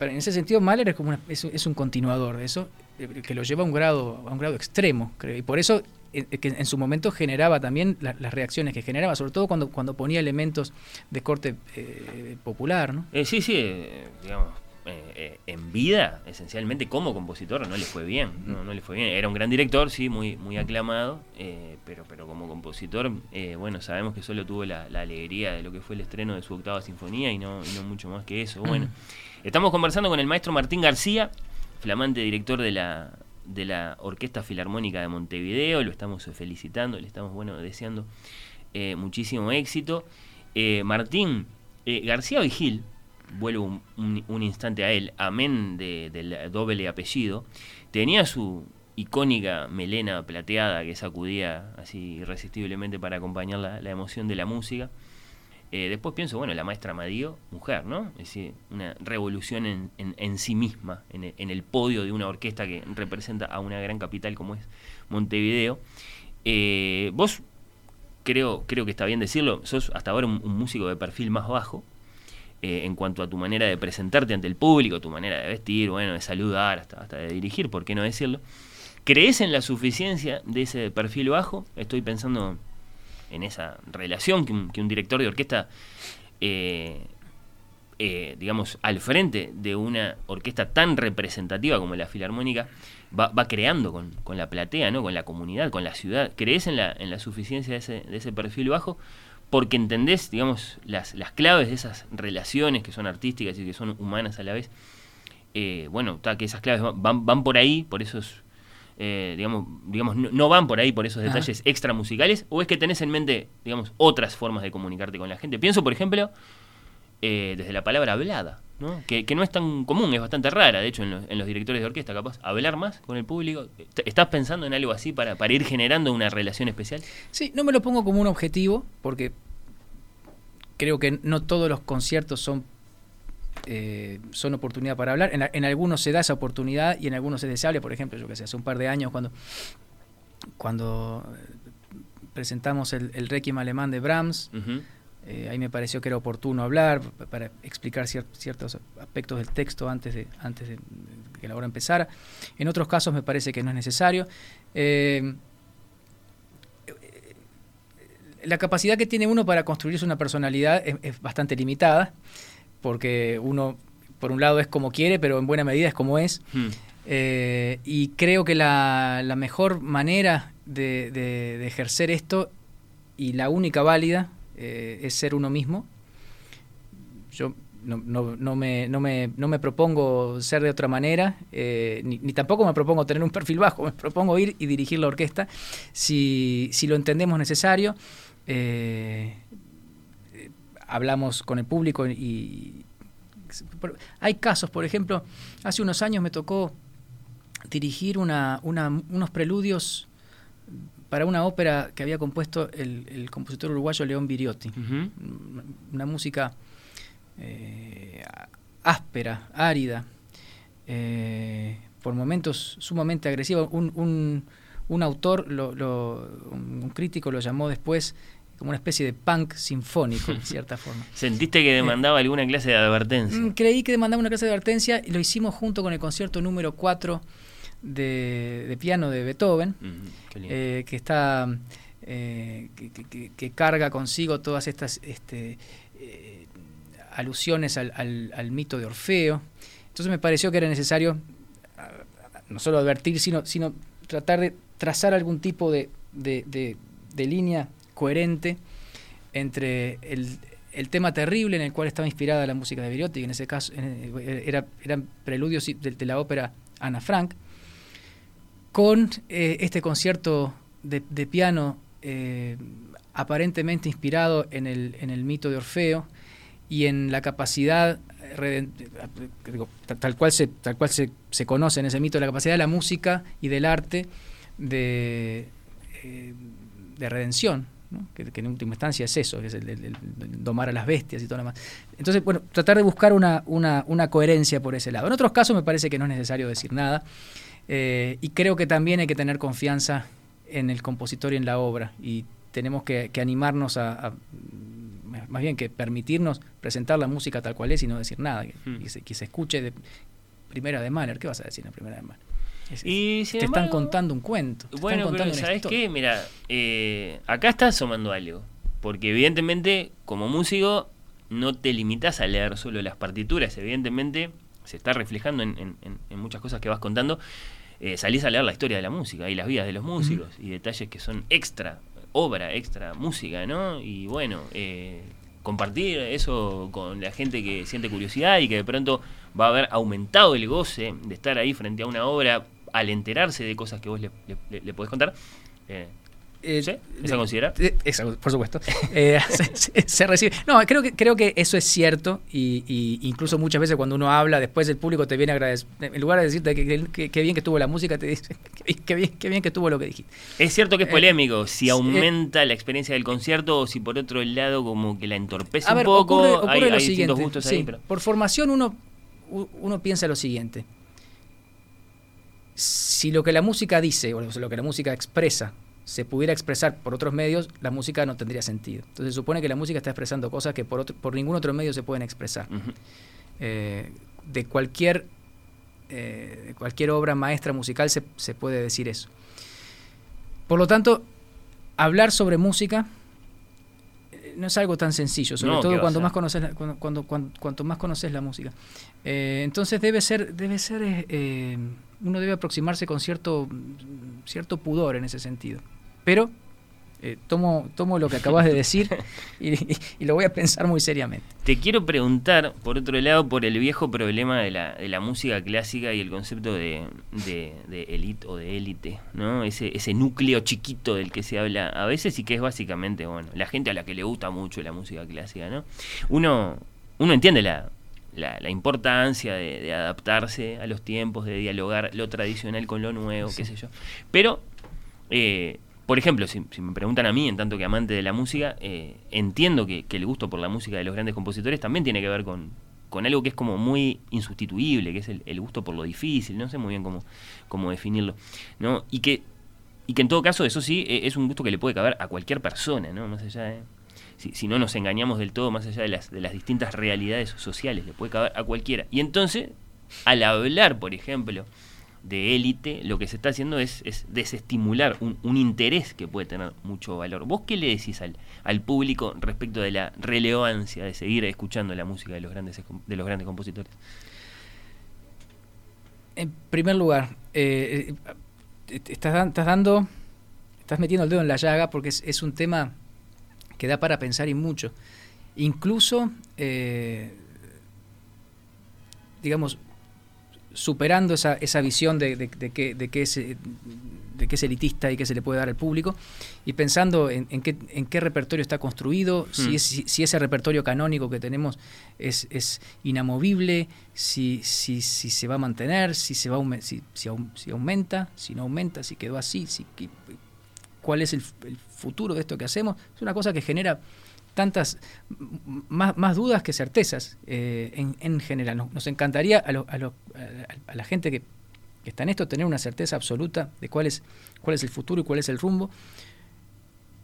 en ese sentido, Mahler es, como es, un continuador de eso, eh, que lo lleva a un grado, a un grado extremo, creo. Y por eso que en su momento generaba también las reacciones que generaba, sobre todo cuando, cuando ponía elementos de corte eh, popular. ¿no? sí, sí, digamos, eh, en vida, esencialmente como compositor, no le fue bien. No, le fue bien. Era un gran director, sí, muy, muy aclamado, eh, pero, pero como compositor, eh, bueno, sabemos que solo tuvo la, alegría de lo que fue el estreno de su octava sinfonía y no, no mucho más que eso. Bueno, estamos conversando con el maestro Martín García, flamante director de la, de la Orquesta Filarmónica de Montevideo. Lo estamos felicitando, le estamos, bueno, deseando muchísimo éxito. Martín, García Vigil vuelvo un, instante a él, amén del doble apellido, tenía su icónica melena plateada que sacudía así irresistiblemente para acompañar la, emoción de la música. Eh, después pienso, bueno, la maestra Amadío, mujer, ¿no? Es decir, una revolución en, en, sí misma, en el, podio de una orquesta que representa a una gran capital como es Montevideo. Eh, vos, creo, creo que está bien decirlo, sos hasta ahora un músico de perfil más bajo, eh, en cuanto a tu manera de presentarte ante el público, tu manera de vestir, bueno, de saludar, hasta, hasta de dirigir, ¿por qué no decirlo? ¿Crees en la suficiencia de ese perfil bajo? Estoy pensando en esa relación que un, director de orquesta, eh, eh, digamos, al frente de una orquesta tan representativa como la Filarmónica, va, creando con, la platea, ¿no? con la comunidad, con la ciudad. ¿Crees en la, en la suficiencia de ese, de ese perfil bajo? porque entendés, digamos, las, las claves de esas relaciones que son artísticas y que son humanas a la vez. Eh, bueno, que esas claves van, van por ahí, por esos, eh, digamos, digamos no, van por ahí por esos detalles extra musicales, o es que tenés en mente, digamos, otras formas de comunicarte con la gente. Pienso, por ejemplo, eh, desde la palabra hablada, ¿no? Que, no es tan común, es bastante rara, de hecho, en los, en los, directores de orquesta, capaz, hablar más con el público. ¿Estás pensando en algo así para, para ir generando una relación especial? Sí, no me lo pongo como un objetivo, porque creo que no todos los conciertos son, eh, son oportunidad para hablar. En, algunos se da esa oportunidad y en algunos es deseable. Por ejemplo, yo que sé, hace un par de años cuando, cuando presentamos el, el Requiem alemán de Brahms, eh, ahí me pareció que era oportuno hablar para explicar ciertos aspectos del texto antes de, antes de que la hora empezara. En otros casos me parece que no es necesario. Eh, la capacidad que tiene uno para construirse una personalidad es, bastante limitada, porque uno, por un lado, es como quiere, pero en buena medida es como es. Hmm. Eh, y creo que la, mejor manera de, ejercer esto y la única válida eh, es ser uno mismo. Yo no, no, me, no, me, no, me, propongo ser de otra manera, eh, ni, tampoco me propongo tener un perfil bajo, me propongo ir y dirigir la orquesta si, si lo entendemos necesario eh, hablamos con el público y hay casos, por ejemplo, hace unos años me tocó dirigir una, unos preludios para una ópera que había compuesto el, compositor uruguayo León Viriotti. Una música eh, áspera, árida, eh, por momentos sumamente agresiva. Un, un, autor, un crítico lo llamó después como una especie de punk sinfónico, en cierta forma. ¿Sentiste que demandaba alguna clase de advertencia? Mm, creí que demandaba una clase de advertencia y lo hicimos junto con el concierto número 4 de, piano de Beethoven, eh, que está eh, que, carga consigo todas estas este, eh, alusiones al, mito de Orfeo. Entonces me pareció que era necesario no solo advertir, sino, sino tratar de trazar algún tipo de, de línea coherente entre el, tema terrible en el cual estaba inspirada la música de Viriotti, que en ese caso era, eran preludios de, la ópera Ana Frank, con eh, este concierto de, piano eh, aparentemente inspirado en el, en el mito de Orfeo y en la capacidad tal cual se tal cual se, se, conoce en ese mito la capacidad de la música y del arte de, eh, de redención que, en última instancia es eso, es el, domar a las bestias y todo lo demás. Entonces, bueno, tratar de buscar una, una, coherencia por ese lado. En otros casos me parece que no es necesario decir nada eh, y creo que también hay que tener confianza en el compositor y en la obra y tenemos que, animarnos a, más bien que permitirnos presentar la música tal cual es y no decir nada, que, hmm. se, se, escuche de primera de Mahler. ¿Qué vas a decir en primera de Mahler? Y te están contando un cuento. bueno, pero ¿sabes qué? Mira, eh, acá estás asomando algo. Porque evidentemente, como músico, no te limitas a leer solo las partituras. Evidentemente, se está reflejando en, muchas cosas que vas contando. Eh, salís a leer la historia de la música y las vidas de los músicos y detalles que son extra, obra, extra música, ¿no? Y bueno, eh, compartir eso con la gente que siente curiosidad y que de pronto va a haber aumentado el goce de estar ahí frente a una obra al enterarse de cosas que vos le, le, podés contar. Eh, eh, ¿Sí? ¿Esa considera? Eh, por supuesto. se, recibe. No, creo que, creo que eso es cierto y, incluso muchas veces cuando uno habla, después el público te viene a agradecer. En lugar de decirte que, bien que tuvo la música, te dice que bien, que bien que tuvo lo que dijiste. Es cierto que es polémico, si aumenta la experiencia del concierto o si por otro lado como que la entorpece un poco. Ocurre, lo siguiente. Por formación uno, uno piensa lo siguiente si lo que la música dice o lo que la música expresa se pudiera expresar por otros medios, la música no tendría sentido. Entonces se supone que la música está expresando cosas que por, por ningún otro medio se pueden expresar. Eh, de cualquier, eh, cualquier obra maestra musical se, se, puede decir eso. Por lo tanto, hablar sobre música eh, no es algo tan sencillo, sobre todo cuando más conoces la, cuando, cuanto más conoces la música. entonces debe ser, debe ser uno debe aproximarse con cierto, cierto pudor en ese sentido. Pero eh, tomo, tomo lo que acabas de decir y, lo voy a pensar muy seriamente. Te quiero preguntar, por otro lado, por el viejo problema de la, de la música clásica y el concepto de, de, elite o de élite, ¿no? Ese, ese núcleo chiquito del que se habla a veces y que es básicamente, bueno, la gente a la que le gusta mucho la música clásica, ¿no? Uno, uno entiende la, la, importancia de, adaptarse a los tiempos, de dialogar lo tradicional con lo nuevo, qué sé yo. Pero, eh, por ejemplo, si, me preguntan a mí, en tanto que amante de la música, eh, entiendo que, el gusto por la música de los grandes compositores también tiene que ver con, con algo que es como muy insustituible, que es el, gusto por lo difícil, no sé muy bien cómo, cómo definirlo, ¿no? Y que, y que en todo caso, eso sí, e, es un gusto que le puede caber a cualquier persona, ¿no? Más allá de si, no nos engañamos del todo, más allá de las, de las distintas realidades sociales, le puede caber a cualquiera. Y entonces, al hablar, por ejemplo, de élite, lo que se está haciendo es, desestimular un, interés que puede tener mucho valor. ¿Vos qué le decís al, al público respecto de la relevancia de seguir escuchando la música de los grandes, de los grandes compositores? En primer lugar, eh, eh, estás, estás, dando, estás metiendo el dedo en la llaga porque es un tema que da para pensar y mucho. Incluso, eh, digamos, superando esa, esa visión de, de, que, de, que es, de que es elitista y que se le puede dar al público, y pensando en, qué, en qué repertorio está construido, si, hmm. si, ese repertorio canónico que tenemos es, es inamovible, si, si, se va a mantener, si, se va si, si, aumenta, si no aumenta, si quedó así, si, cuál es el, futuro de esto que hacemos, es una cosa que genera tantas más, dudas que certezas eh, en, general. Nos, encantaría a, a, la gente que, está en esto tener una certeza absoluta de cuál es, cuál es el futuro y cuál es el rumbo.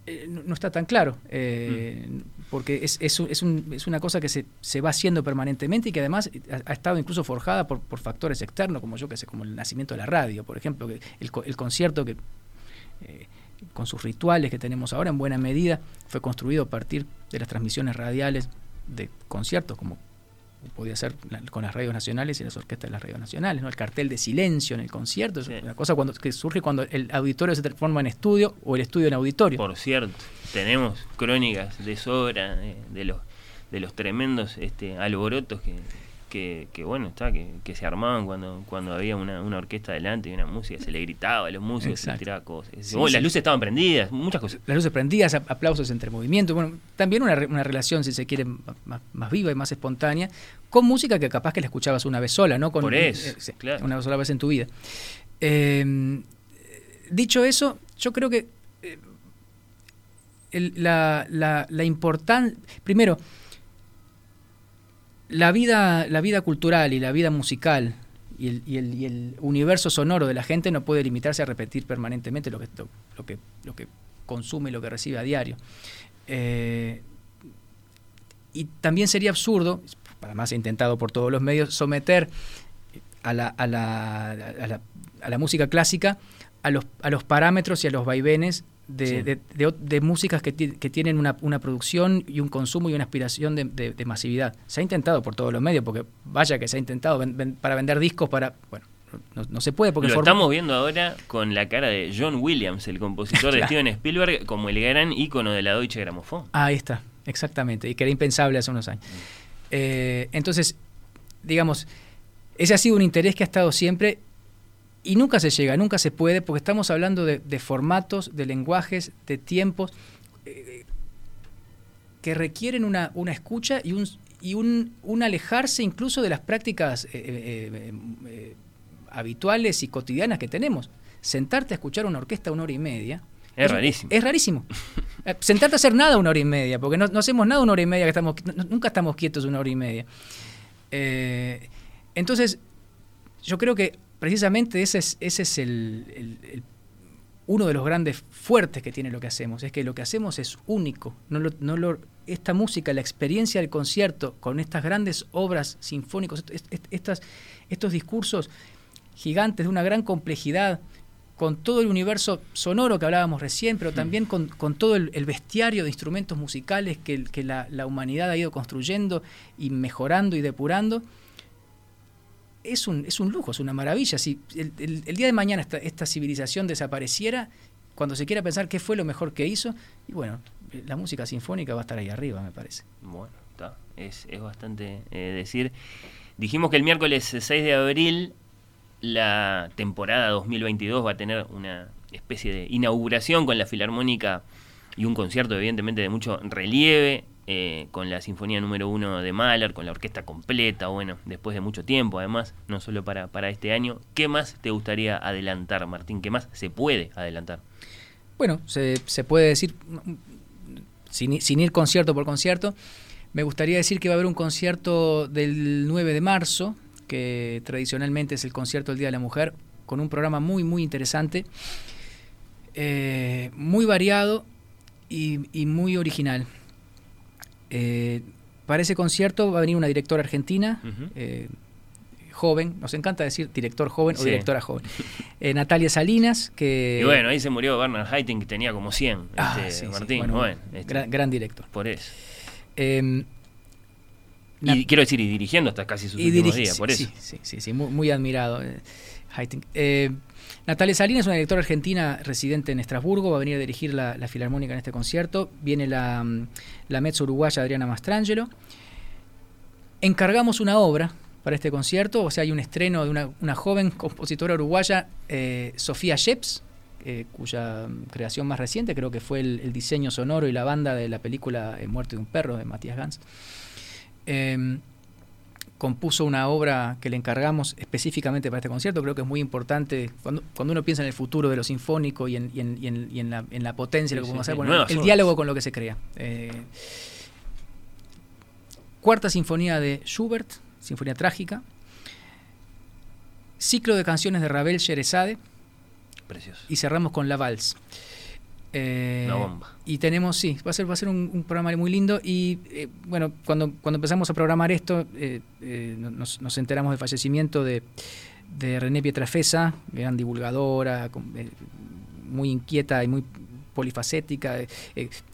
Eh, no, está tan claro, eh, mm. porque es, es, es, un, es, una cosa que se, se, va haciendo permanentemente y que además ha, estado incluso forjada por, por, factores externos, como yo que sé, como el nacimiento de la radio, por ejemplo, el, el concierto que con sus rituales que tenemos ahora, en buena medida fue construido a partir de las transmisiones radiales de conciertos, como podía ser con las radios nacionales y las orquestas de las radios nacionales, ¿no? El cartel de silencio en el concierto, es una cosa cuando, que surge cuando el auditorio se transforma en estudio o el estudio en auditorio. Por cierto, tenemos crónicas de sobra de, los de los tremendos este, alborotos que, que, bueno, está, que, se armaban cuando, cuando había una, orquesta delante y una música, se le gritaba a los músicos, se tiraba cosas. las luces estaban prendidas, muchas cosas. Las luces prendidas, aplausos entre movimientos, bueno, también una, una relación, si se quiere, más, viva y más espontánea, con música que capaz que la escuchabas una vez sola, ¿no? Con, Por eso, eh, Una sola vez en tu vida. Eh, dicho eso, yo creo que eh, la, la, la importancia, primero, la vida, la vida cultural y la vida musical y el, y, el, universo sonoro de la gente no puede limitarse a repetir permanentemente lo que, lo, que, lo que consume y lo que recibe a diario. Eh, y también sería absurdo, además he intentado por todos los medios, someter a la, a la, a la, a la música clásica a los, a los parámetros y a los vaivenes de, Sí. de- de- de músicas que, que tienen una, una producción y un consumo y una aspiración de, masividad. Se ha intentado por todos los medios, porque vaya que se ha intentado ven- ven- para vender discos, para... Bueno, no, no se puede porque... Lo forma- estamos viendo ahora con la cara de John Williams, el compositor de. Steven Spielberg, como el gran ícono de la Deutsche Grammophon. Ah, ahí está, exactamente, y que era impensable hace unos años. Eh, entonces, digamos, ese ha sido un interés que ha estado siempre y nunca se llega, nunca se puede, porque estamos hablando de, de formatos, de lenguajes, de tiempos eh, que requieren una, una escucha y un, y un, un alejarse incluso de las prácticas eh, eh, habituales y cotidianas que tenemos. Sentarte a escuchar una orquesta una hora y media. Es rarísimo. Es rarísimo. Sentarte a hacer nada una hora y media, porque no, no hacemos nada una hora y media, que estamos, no- nunca estamos quietos una hora y media. Entonces, yo creo que precisamente ese es, ese es el, el- el- uno de los grandes fuertes que tiene lo que hacemos, es que lo que hacemos es único. No lo- no lo- esta música, la experiencia del concierto con estas grandes obras sinfónicas, est- est- estas, estos discursos gigantes de una gran complejidad, con todo el universo sonoro que hablábamos recién, pero también con, con todo el, el bestiario de instrumentos musicales que la, la humanidad ha ido construyendo y mejorando y depurando, es un, es un lujo, es una maravilla. Si el, día de mañana esta, esta civilización desapareciera, cuando se quiera pensar qué fue lo mejor que hizo, y bueno, la música sinfónica va a estar ahí arriba, me parece. Bueno, está. Es, es bastante eh, decir. Dijimos que el miércoles 6 de abril la temporada 2022 va a tener una especie de inauguración con la Filarmónica y un concierto evidentemente de mucho relieve, eh, con la Sinfonía número 1 de Mahler, con la orquesta completa, bueno, después de mucho tiempo además, no solo para, para este año. ¿Qué más te gustaría adelantar, Martín? ¿Qué más se puede adelantar? Bueno, se, se puede decir, sin, sin ir concierto por concierto, me gustaría decir que va a haber un concierto del 9 de marzo, que tradicionalmente es el concierto del Día de la Mujer, con un programa muy, muy interesante, eh, muy variado y muy original. Eh, para ese concierto va a venir una directora argentina, eh, joven, nos encanta decir director joven o Sí. directora joven, Eh, Natalia Salinas, que... y bueno, ahí se murió Bernard Haitink, que tenía como 100, Ah, este, sí, sí, Martín. bueno, bueno, este, gran, gran director. por eso. Eh, Y quiero decir, y dirigiendo hasta casi sus últimos días, por sí, eso. Sí, sí, sí, muy, muy admirado. Haitink. Natalia Salinas una directora argentina residente en Estrasburgo, va a venir a dirigir la, la filarmónica en este concierto. Viene la, mm, la mezzo uruguaya Adriana Mastrangelo. Encargamos una obra para este concierto, o sea, hay un estreno de una, joven compositora uruguaya, eh, Sofía Sheps, eh, cuya mm, creación más reciente creo que fue el, diseño sonoro y la banda de la película eh, Muerte de un perro de Matías Gans. Eh, compuso una obra que le encargamos específicamente para este concierto. Creo que es muy importante cuando, cuando uno piensa en el futuro de lo sinfónico y en, y en- y en- y en la, en la potencia de lo que podemos sí, hacer, bueno, el diálogo con lo que se crea. Eh, cuarta sinfonía de Schubert, sinfonía trágica. Ciclo de canciones de Ravel Sherezade Precioso. y cerramos con La Vals. Eh, Una bomba. Y tenemos, sí, va a ser, va a ser un, un programa muy lindo. Y eh, bueno, cuando, cuando empezamos a programar esto, eh, nos, nos enteramos del fallecimiento de, de René Pietrafesa, gran divulgadora, muy inquieta y muy polifacética,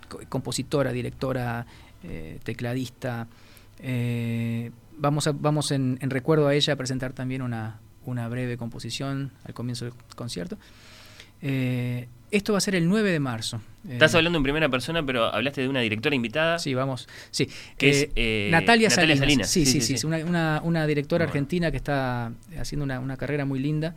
co- compositora, directora, tecladista. Vamos a, vamos en, en recuerdo a ella a presentar también una, una breve composición al comienzo del concierto. Esto va a ser el 9 de marzo. Estás Eh, hablando en primera persona, pero hablaste de una directora invitada. Sí, vamos. Sí. Que es, Eh, eh, Natalia, Natalia Salinas. Salinas. Sí, Sí, sí, sí, Una, una, una directora Bueno. argentina que está haciendo una, una carrera muy linda.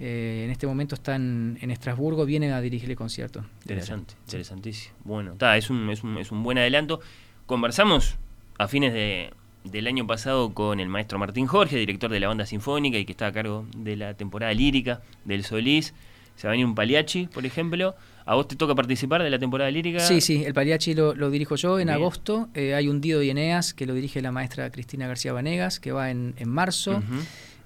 Eh, en este momento está en, en Estrasburgo, viene a dirigir el concierto. Interesante, interesantísimo. Bueno, está, es un, es, un, es un buen adelanto. Conversamos a fines de, del año pasado con el maestro Martín Jorge, director de la banda sinfónica y que está a cargo de la temporada lírica del Solís. Se va a venir un Paliachi, por ejemplo. ¿A vos te toca participar de la temporada lírica? Sí, sí, el Paliachi lo, lo dirijo yo en Bien. agosto. Eh, hay un Dido y Eneas que lo dirige la maestra Cristina García Vanegas, que va en, en marzo.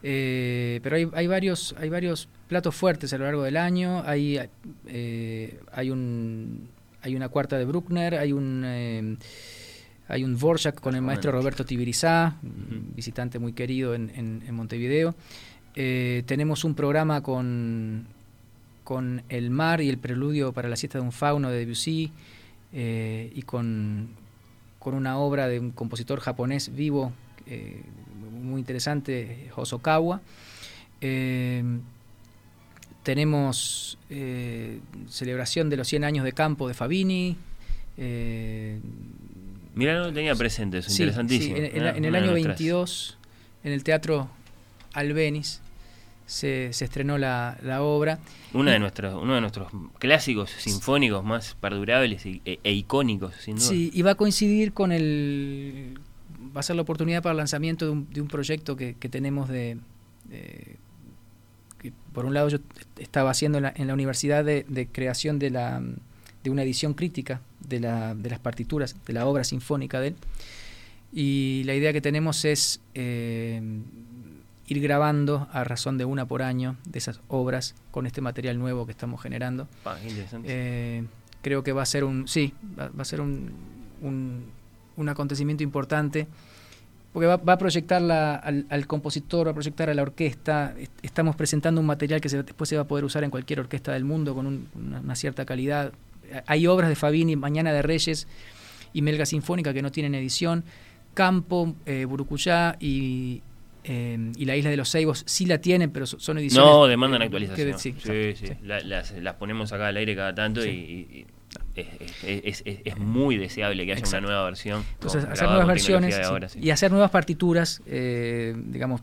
Eh, pero hay, hay, varios, hay varios platos fuertes a lo largo del año. Hay, eh, hay, un, hay una cuarta de Bruckner, hay un, hay un Dvorak con el maestro Roberto Tibirizá, visitante muy querido en, en, Montevideo. tenemos un programa con, con El mar y el preludio para la siesta de un fauno de Debussy y con, con una obra de un compositor japonés vivo muy interesante, Hosokawa. Eh, tenemos eh, celebración de los 100 años de campo de Fabini. Eh, Mira, no lo tenía presente, es interesantísimo. en, el año 22, en el Teatro Albeniz, se, estrenó la, obra. Uno de, nuestros, uno de nuestros clásicos sinfónicos más perdurables e, e, icónicos, sin duda. Sí, y va a coincidir con el, va a ser la oportunidad para el lanzamiento de un, de un proyecto que, tenemos de, por un lado yo estaba haciendo en la, en la universidad de, creación de, la, de una edición crítica de, la, de las partituras, de la obra sinfónica de él. Y la idea que tenemos es eh, ir grabando a razón de una por año de esas obras con este material nuevo que estamos generando. Ah, eh, creo que va a ser un, sí, va, a ser un un acontecimiento importante, porque va, a proyectar al, compositor, va a proyectar a la orquesta. Estamos presentando un material que después se va a poder usar en cualquier orquesta del mundo con una, cierta calidad. Hay obras de Fabini, Mañana de Reyes y Melga Sinfónica que no tienen edición. Campo, eh, Burucuyá y, eh, y la Isla de los Ceibos sí la tienen, pero son ediciones. No, demandan actualización. sí, sí, sí. las, ponemos acá al aire cada tanto y es, es, muy deseable que haya una nueva versión. Entonces, hacer nuevas versiones y hacer nuevas partituras, eh, digamos,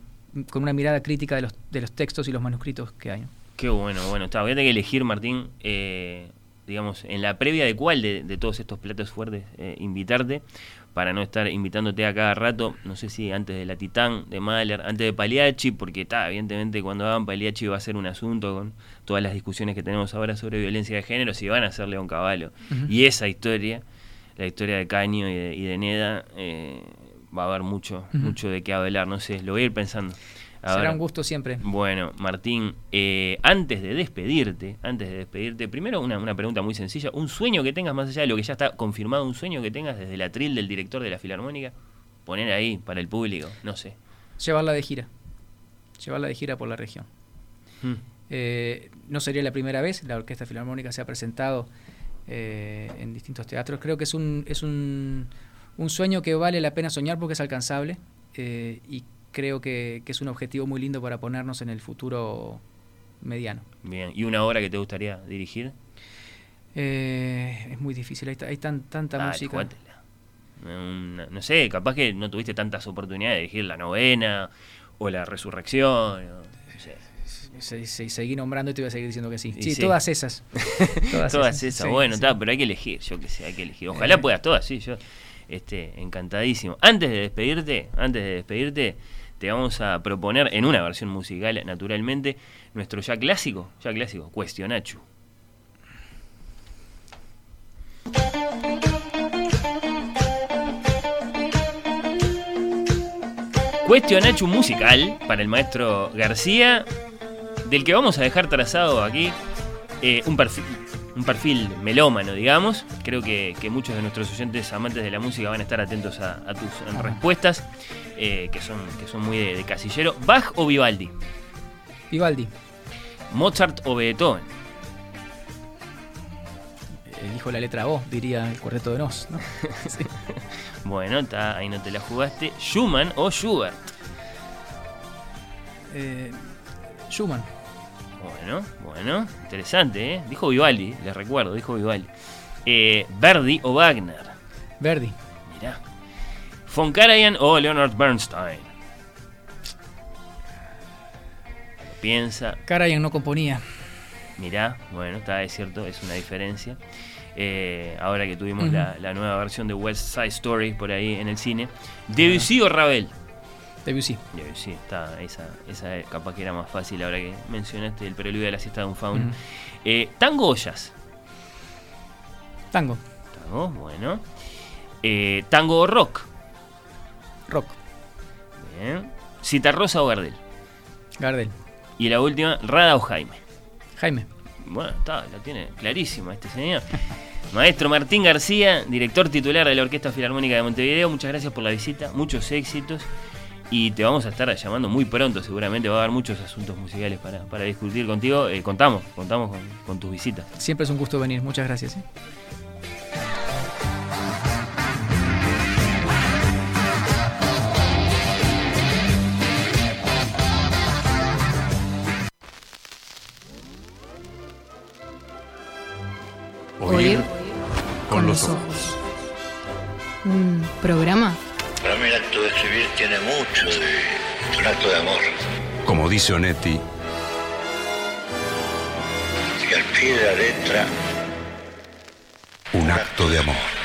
con una mirada crítica de los, de los textos y los manuscritos que hay. Qué bueno, bueno. Está, voy a tener que elegir, Martín, eh, digamos, en la previa de cuál de, todos estos platos fuertes eh, invitarte, para no estar invitándote a cada rato, no sé si antes de la Titán, de Mahler, antes de Pagliacci, porque está, evidentemente cuando hagan Pagliacci va a ser un asunto con todas las discusiones que tenemos ahora sobre violencia de género, si van a ser León Caballo. Y esa historia, la historia de Caño y de, Neda, eh, va a haber mucho, mucho de qué hablar, no sé, lo voy a ir pensando. Será un gusto siempre. Bueno, Martín, eh, antes de despedirte, antes de despedirte, primero una, una, pregunta muy sencilla. ¿Un sueño que tengas más allá de lo que ya está confirmado, un sueño que tengas desde el atril del director de la Filarmónica? Poner ahí para el público, no sé. Llevarla de gira. Llevarla de gira por la región. Hmm. Eh, no sería la primera vez, la Orquesta Filarmónica se ha presentado eh, en distintos teatros. Creo que es un, es un, un, sueño que vale la pena soñar porque es alcanzable y creo que, es un objetivo muy lindo para ponernos en el futuro mediano. Bien, ¿y una obra que te gustaría dirigir? Eh, es muy difícil, hay, tan, tanta música. no sé, capaz que no tuviste tantas oportunidades de dirigir la novena o la resurrección. seguí nombrando y te voy a seguir diciendo que sí. Sí, todas esas. todas, esas. bueno, pero hay que elegir, yo que sé, hay que elegir. Ojalá eh. puedas todas, sí, yo este, encantadísimo. Antes de despedirte, antes de despedirte, te vamos a proponer en una versión musical, naturalmente, nuestro ya clásico, ya clásico, Cuestionachu. Cuestionachu musical para el maestro García, del que vamos a dejar trazado aquí eh, un perfil un perfil melómano, digamos. Creo que, muchos de nuestros oyentes amantes de la música van a estar atentos a, tus respuestas, eh, que, son, que son muy de, casillero. ¿Bach o Vivaldi? Vivaldi. ¿Mozart o Beethoven? Elijo la letra O, diría el cuarteto de Nos. bueno, ahí no te la jugaste. ¿Schumann o Schubert? Eh, Schumann. Bueno, bueno, interesante, ¿eh? Dijo Vivaldi, les recuerdo, dijo Vivaldi. Eh, ¿Verdi o Wagner? Verdi. Mirá. ¿Von Karajan o Leonard Bernstein? piensa. Karajan no componía. Mirá, bueno, está es cierto, es una diferencia. Eh, ahora que tuvimos la, nueva versión de West Side Story por ahí en el cine. ¿Debussy o Ravel? Debussy. Debussy, está, esa, esa capaz que era más fácil ahora que mencionaste el preludio de la siesta de un faun. Eh, ¿Tango o jazz? Tango. Tango, bueno. Eh, ¿Tango o rock? Rock. Bien. ¿Citarrosa o Gardel? Gardel. Y la última, Rada o Jaime. Jaime. Bueno, está, la tiene clarísima este señor. Maestro Martín García, director titular de la Orquesta Filarmónica de Montevideo, muchas gracias por la visita, muchos éxitos y te vamos a estar llamando muy pronto, seguramente va a haber muchos asuntos musicales para, para discutir contigo. Eh, contamos, contamos con, con tus visitas. Siempre es un gusto venir, muchas gracias. ¿eh? Oír con los ojos. Un programa Para mí el acto de escribir tiene mucho de... un acto de amor. Como dice Onetti, Y al pie de la letra, un acto de amor.